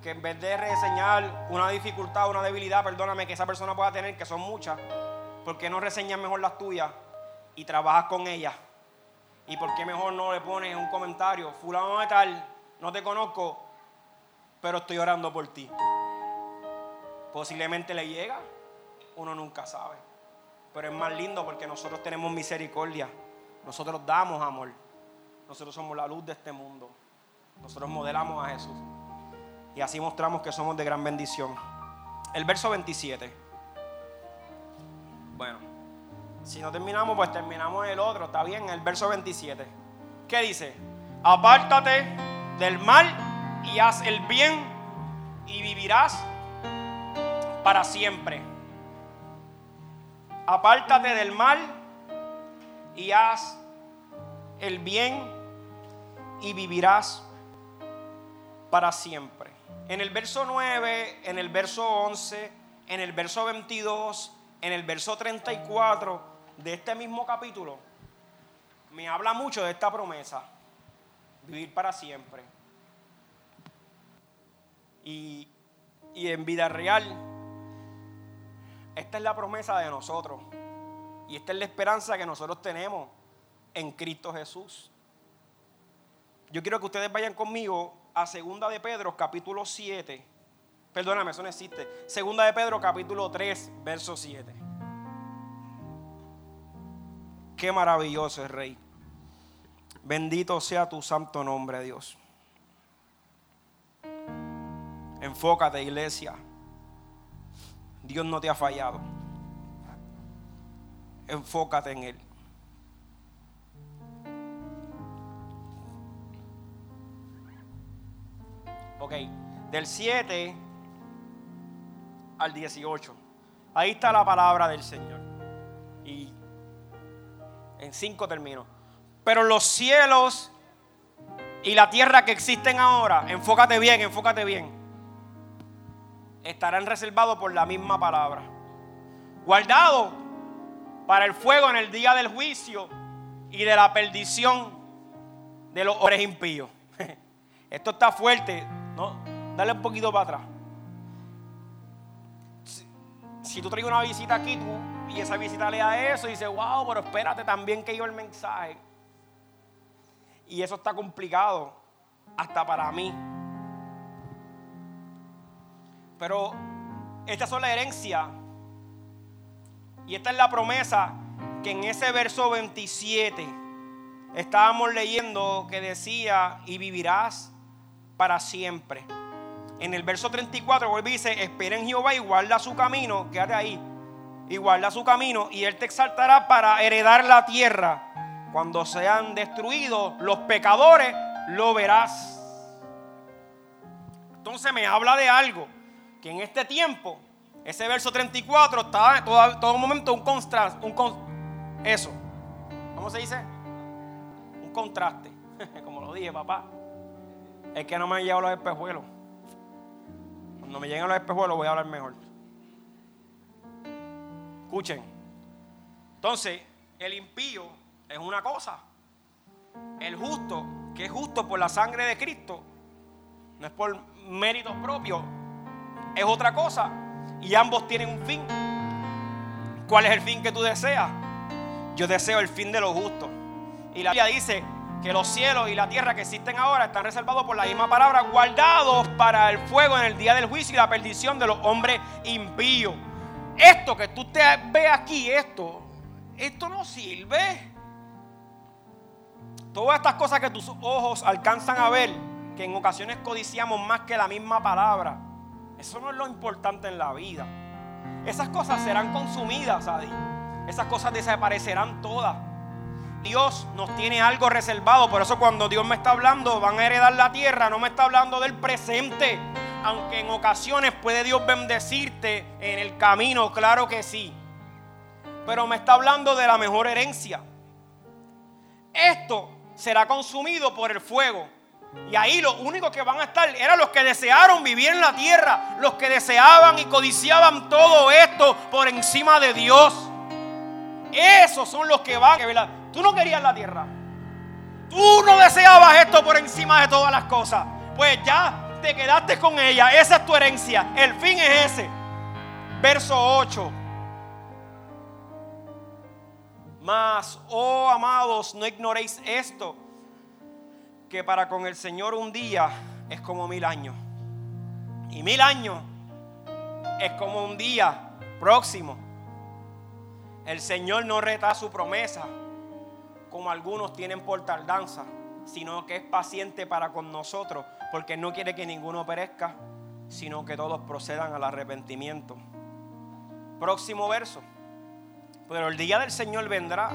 que en vez de reseñar una dificultad, una debilidad, perdóname, que esa persona pueda tener, que son muchas, ¿por qué no reseñas mejor las tuyas y trabajas con ellas? ¿Y por qué mejor no le pones un comentario? Fulano de tal, no te conozco, pero estoy orando por ti. Posiblemente le llega, uno nunca sabe. Pero es más lindo porque nosotros tenemos misericordia, nosotros damos amor. Nosotros somos la luz de este mundo. Nosotros modelamos a Jesús. Y así mostramos que somos de gran bendición. El verso 27. Bueno, si no terminamos, pues terminamos el otro. Está bien, el verso 27. ¿Qué dice? Apártate del mal y haz el bien y vivirás para siempre. Apártate del mal y haz el bien y vivirás para siempre. En el verso 9, en el verso 11, en el verso 22, en el verso 34 de este mismo capítulo, me habla mucho de esta promesa, vivir para siempre. Y, y en vida real, esta es la promesa de nosotros. Y esta es la esperanza que nosotros tenemos en Cristo Jesús. Yo quiero que ustedes vayan conmigo a Segunda de Pedro, capítulo 7. Perdóname, eso no existe. Segunda de Pedro, capítulo 3, verso 7. Qué maravilloso es Rey. Bendito sea tu santo nombre, Dios. Enfócate, iglesia. Dios no te ha fallado. Enfócate en Él. Ok, del 7 al 18. Ahí está la palabra del Señor. Y en 5 termino. Pero los cielos y la tierra que existen ahora, enfócate bien, enfócate bien, estarán reservados por la misma palabra. Guardados para el fuego en el día del juicio y de la perdición de los hombres impíos. Esto está fuerte. No, dale un poquito para atrás. Si, tú traes una visita aquí tú, y esa visita lea eso y dice, wow, pero espérate también que yo el mensaje. Y eso está complicado hasta para mí. Pero esta son la herencia y esta es la promesa que en ese verso 27 estábamos leyendo que decía, y vivirás para siempre. En el verso 34 vuelve y dice, espera en Jehová y guarda su camino, quédate ahí, y guarda su camino, y él te exaltará para heredar la tierra. Cuando sean destruidos los pecadores, lo verás. Entonces me habla de algo, que en este tiempo, ese verso 34 está todo, todo momento un contraste, un eso, ¿cómo se dice? Un contraste, como lo dije papá es que no me han llegado los espejuelos. Cuando me lleguen los espejuelos voy a hablar mejor. Escuchen. Entonces, el impío es una cosa. El justo, que es justo por la sangre de Cristo, no es por méritos propios, es otra cosa. Y ambos tienen un fin. ¿Cuál es el fin que tú deseas? Yo deseo el fin de los justos. Y la Biblia dice que los cielos y la tierra que existen ahora están reservados por la misma palabra, guardados para el fuego en el día del juicio y la perdición de los hombres impíos. Esto que tú te ves aquí, esto, esto no sirve. Todas estas cosas que tus ojos alcanzan a ver, que en ocasiones codiciamos más que la misma palabra, eso no es lo importante en la vida. Esas cosas serán consumidas, Adi. Esas cosas desaparecerán todas. Dios nos tiene algo reservado. Por eso cuando Dios me está hablando, van a heredar la tierra, no me está hablando del presente. Aunque en ocasiones puede Dios bendecirte en el camino, claro que sí. Pero me está hablando de la mejor herencia. Esto será consumido por el fuego. Y ahí los únicos que van a estar eran los que desearon vivir en la tierra, los que deseaban y codiciaban todo esto por encima de Dios. Esos son los que van. Tú no querías la tierra. Tú no deseabas esto por encima de todas las cosas. Pues ya te quedaste con ella. Esa es tu herencia. El fin es ese. Verso 8. Mas, oh amados, no ignoréis esto, que para con el Señor un día es como mil años. Y mil años es como un día próximo. El Señor no reta su promesa, como algunos tienen por tardanza, sino que es paciente para con nosotros, porque no quiere que ninguno perezca, sino que todos procedan al arrepentimiento. Próximo verso. Pero el día del Señor vendrá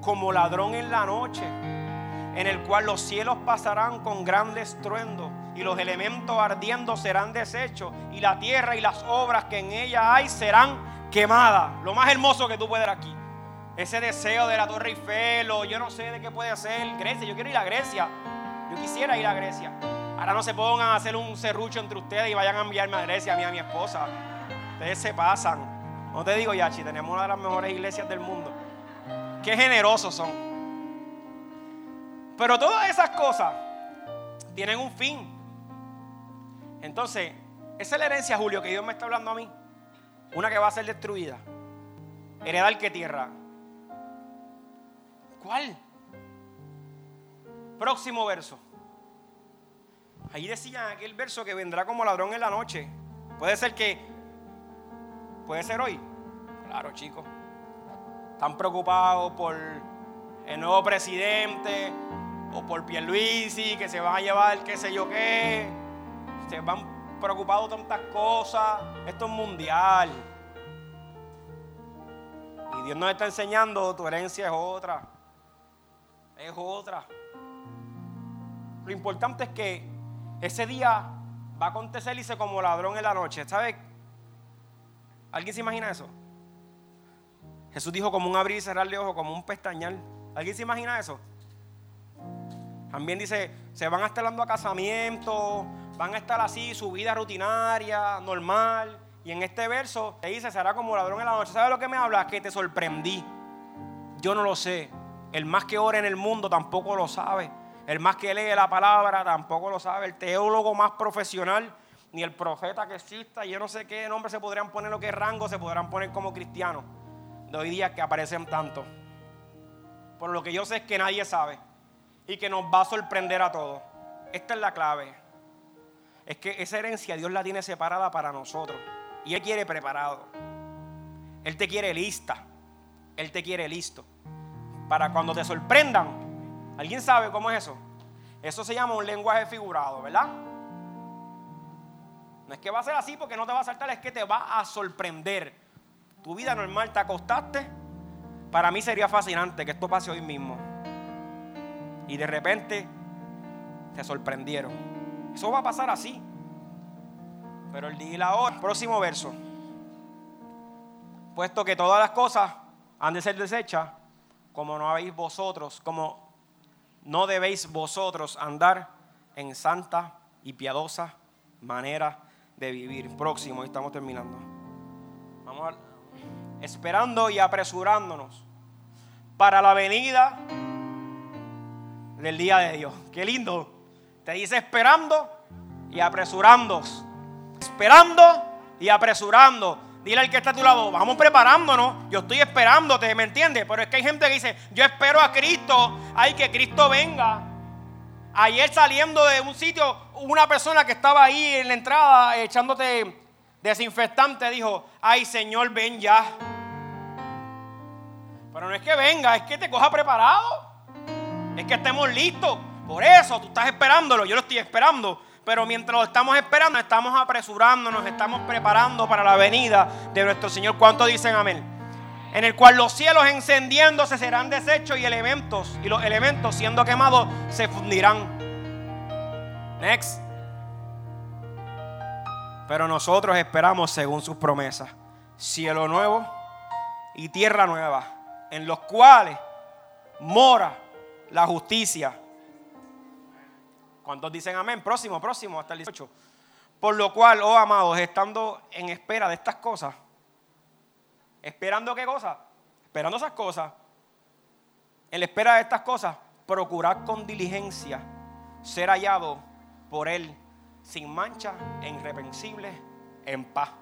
como ladrón en la noche, en el cual los cielos pasarán con gran estruendo y los elementos ardiendo serán deshechos y la tierra y las obras que en ella hay serán quemada. Lo más hermoso que tú puedes ver aquí. Ese deseo de la Torre Eiffel, o yo no sé de qué puede hacer Grecia. Yo quiero ir a Grecia. Yo quisiera ir a Grecia. Ahora no se pongan a hacer un serrucho entre ustedes y vayan a enviarme a Grecia a mí a mi esposa. Ustedes se pasan. No te digo, Yachi, tenemos una de las mejores iglesias del mundo. Qué generosos son. Pero todas esas cosas tienen un fin. Entonces, esa es la herencia, Julio, que Dios me está hablando a mí. Una que va a ser destruida. Heredar qué tierra. ¿Cuál? Próximo verso. Ahí decía aquel verso que vendrá como ladrón en la noche. Puede ser que. Puede ser hoy. Claro, chicos. Están preocupados por el nuevo presidente o por Pierluisi, que se van a llevar qué sé yo qué. Se van preocupado tantas cosas. Esto es mundial. Y Dios nos está enseñando, tu herencia es otra. Es otra. Lo importante es que ese día va a acontecer como ladrón en la noche. ¿Sabe? ¿Alguien se imagina eso? Jesús dijo como un abrir y cerrar de ojos, como un pestañal. ¿Alguien se imagina eso? También dice, se van a estar dando a casamiento, van a estar así, su vida rutinaria, normal. Y en este verso te dice, será como ladrón en la noche. ¿Sabes lo que me habla? Que te sorprendí. Yo no lo sé. El más que ora en el mundo tampoco lo sabe. El más que lee la palabra tampoco lo sabe. El teólogo más profesional, ni el profeta que exista, yo no sé qué nombre se podrían poner, lo que rango se podrán poner como cristianos de hoy día que aparecen tanto. Por lo que yo sé es que nadie sabe y que nos va a sorprender a todos. Esta es la clave es que esa herencia Dios la tiene separada para nosotros. Y Él quiere preparado. Él te quiere lista. Él te quiere listo. Para cuando te sorprendan. ¿Alguien sabe cómo es eso? Eso se llama un lenguaje figurado, ¿verdad? No es que va a ser así porque no te va a saltar, es que te va a sorprender. Tu vida normal te acostaste. Para mí sería fascinante que esto pase hoy mismo. Y de repente te sorprendieron. Eso va a pasar así. Pero el día y la hora, próximo verso. Puesto que todas las cosas han de ser desechas, como no habéis vosotros, como no debéis vosotros andar en santa y piadosa manera de vivir. Próximo, estamos terminando. Vamos a, esperando y apresurándonos para la venida del día de Dios. Qué lindo. Te dice esperando y apresurando. Esperando y apresurando. Dile al que está a tu lado, vamos preparándonos. Yo estoy esperándote, ¿me entiendes? Pero es que hay gente que dice, yo espero a Cristo, hay que Cristo venga. Ayer saliendo de un sitio, una persona que estaba ahí en la entrada echándote desinfectante dijo, ay Señor, ven ya. Pero no es que venga, es que te coja preparado. Es que estemos listos. Por eso tú estás esperándolo, yo lo estoy esperando. Pero mientras lo estamos esperando, estamos apresurando, nos estamos preparando para la venida de nuestro Señor. ¿Cuánto dicen amén? En el cual los cielos encendiéndose serán deshechos y elementos, y los elementos siendo quemados se fundirán. Next. Pero nosotros esperamos según sus promesas. Cielo nuevo y tierra nueva, en los cuales mora la justicia ¿Cuántos dicen amén? Próximo, próximo, hasta el 18. Por lo cual, oh amados, estando en espera de estas cosas, ¿esperando qué cosas? Esperando esas cosas. En la espera de estas cosas, procurar con diligencia ser hallado por Él sin mancha e irreprensible en paz.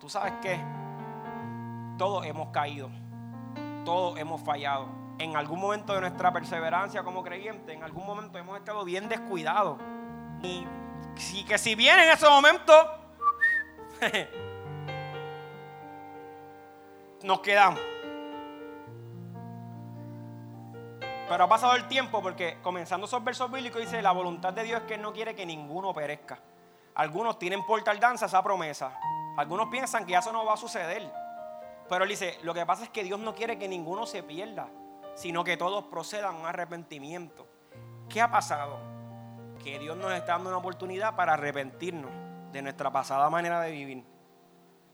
Tú sabes que todos hemos caído, todos hemos fallado en algún momento de nuestra perseverancia como creyente, en algún momento hemos estado bien descuidados. Y que si viene en ese momento, nos quedamos. Pero ha pasado el tiempo porque comenzando esos versos bíblicos dice, la voluntad de Dios es que no quiere que ninguno perezca. Algunos tienen por tardanza esa promesa. Algunos piensan que eso no va a suceder. Pero él dice, lo que pasa es que Dios no quiere que ninguno se pierda sino que todos procedan a un arrepentimiento. ¿Qué ha pasado? Que Dios nos está dando una oportunidad para arrepentirnos de nuestra pasada manera de vivir.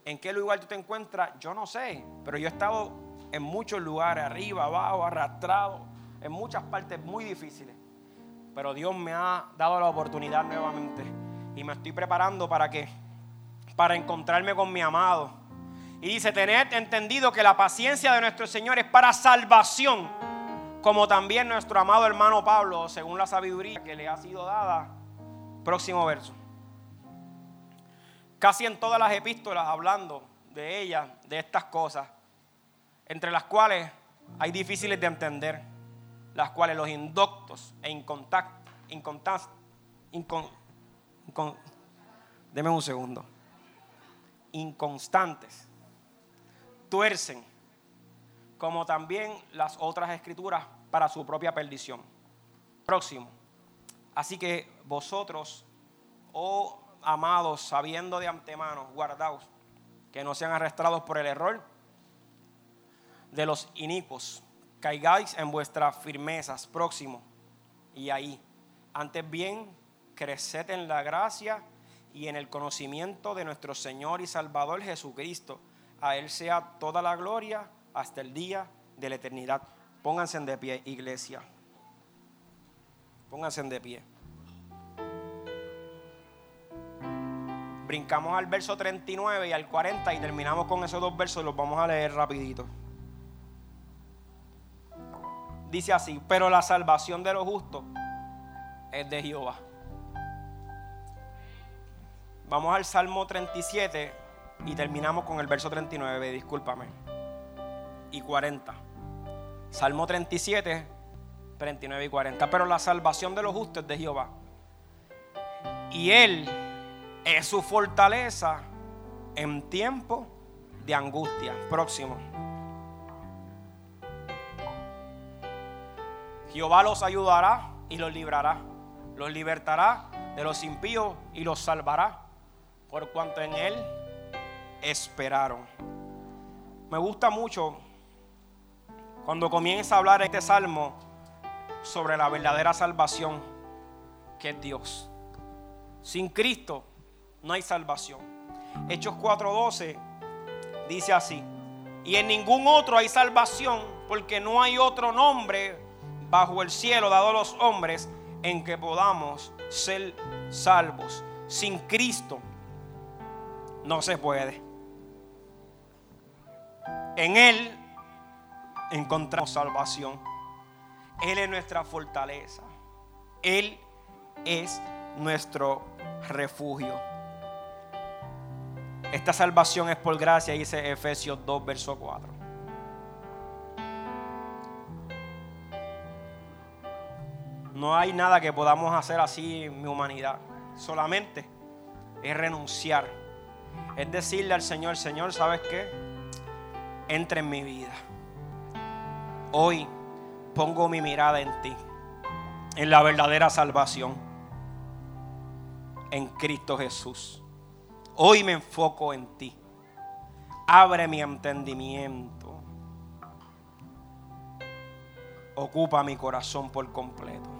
¿En qué lugar tú te encuentras? Yo no sé, pero yo he estado en muchos lugares, arriba, abajo, arrastrado, en muchas partes muy difíciles. Pero Dios me ha dado la oportunidad nuevamente y me estoy preparando para qué? Para encontrarme con mi amado y dice, tened entendido que la paciencia de nuestro Señor es para salvación, como también nuestro amado hermano Pablo, según la sabiduría que le ha sido dada. Próximo verso. Casi en todas las epístolas hablando de ella, de estas cosas, entre las cuales hay difíciles de entender, las cuales los indoctos e incontact, incontact, incon, deme un segundo, inconstantes tuercen, como también las otras escrituras para su propia perdición. Próximo. Así que vosotros, oh amados, sabiendo de antemano, guardaos, que no sean arrastrados por el error de los inicuos, caigáis en vuestras firmezas. Próximo. Y ahí, antes bien, creced en la gracia y en el conocimiento de nuestro Señor y Salvador Jesucristo a Él sea toda la gloria hasta el día de la eternidad. Pónganse de pie, iglesia. Pónganse de pie. Brincamos al verso 39 y al 40 y terminamos con esos dos versos. Los vamos a leer rapidito. Dice así, pero la salvación de los justos es de Jehová. Vamos al Salmo 37, y terminamos con el verso 39, discúlpame. Y 40. Salmo 37, 39 y 40. Pero la salvación de los justos es de Jehová. Y Él es su fortaleza en tiempo de angustia. Próximo. Jehová los ayudará y los librará. Los libertará de los impíos y los salvará. Por cuanto en Él esperaron. Me gusta mucho cuando comienza a hablar este salmo sobre la verdadera salvación que es Dios. Sin Cristo no hay salvación. Hechos 4:12 dice así, y en ningún otro hay salvación porque no hay otro nombre bajo el cielo dado a los hombres en que podamos ser salvos. Sin Cristo no se puede. En Él encontramos salvación. Él es nuestra fortaleza. Él es nuestro refugio. Esta salvación es por gracia, dice Efesios 2, verso 4. No hay nada que podamos hacer así en mi humanidad. Solamente es renunciar. Es decirle al Señor, Señor, ¿sabes qué? Entra en mi vida. Hoy pongo mi mirada en ti, en la verdadera salvación, en Cristo Jesús. Hoy me enfoco en ti. Abre mi entendimiento. Ocupa mi corazón por completo.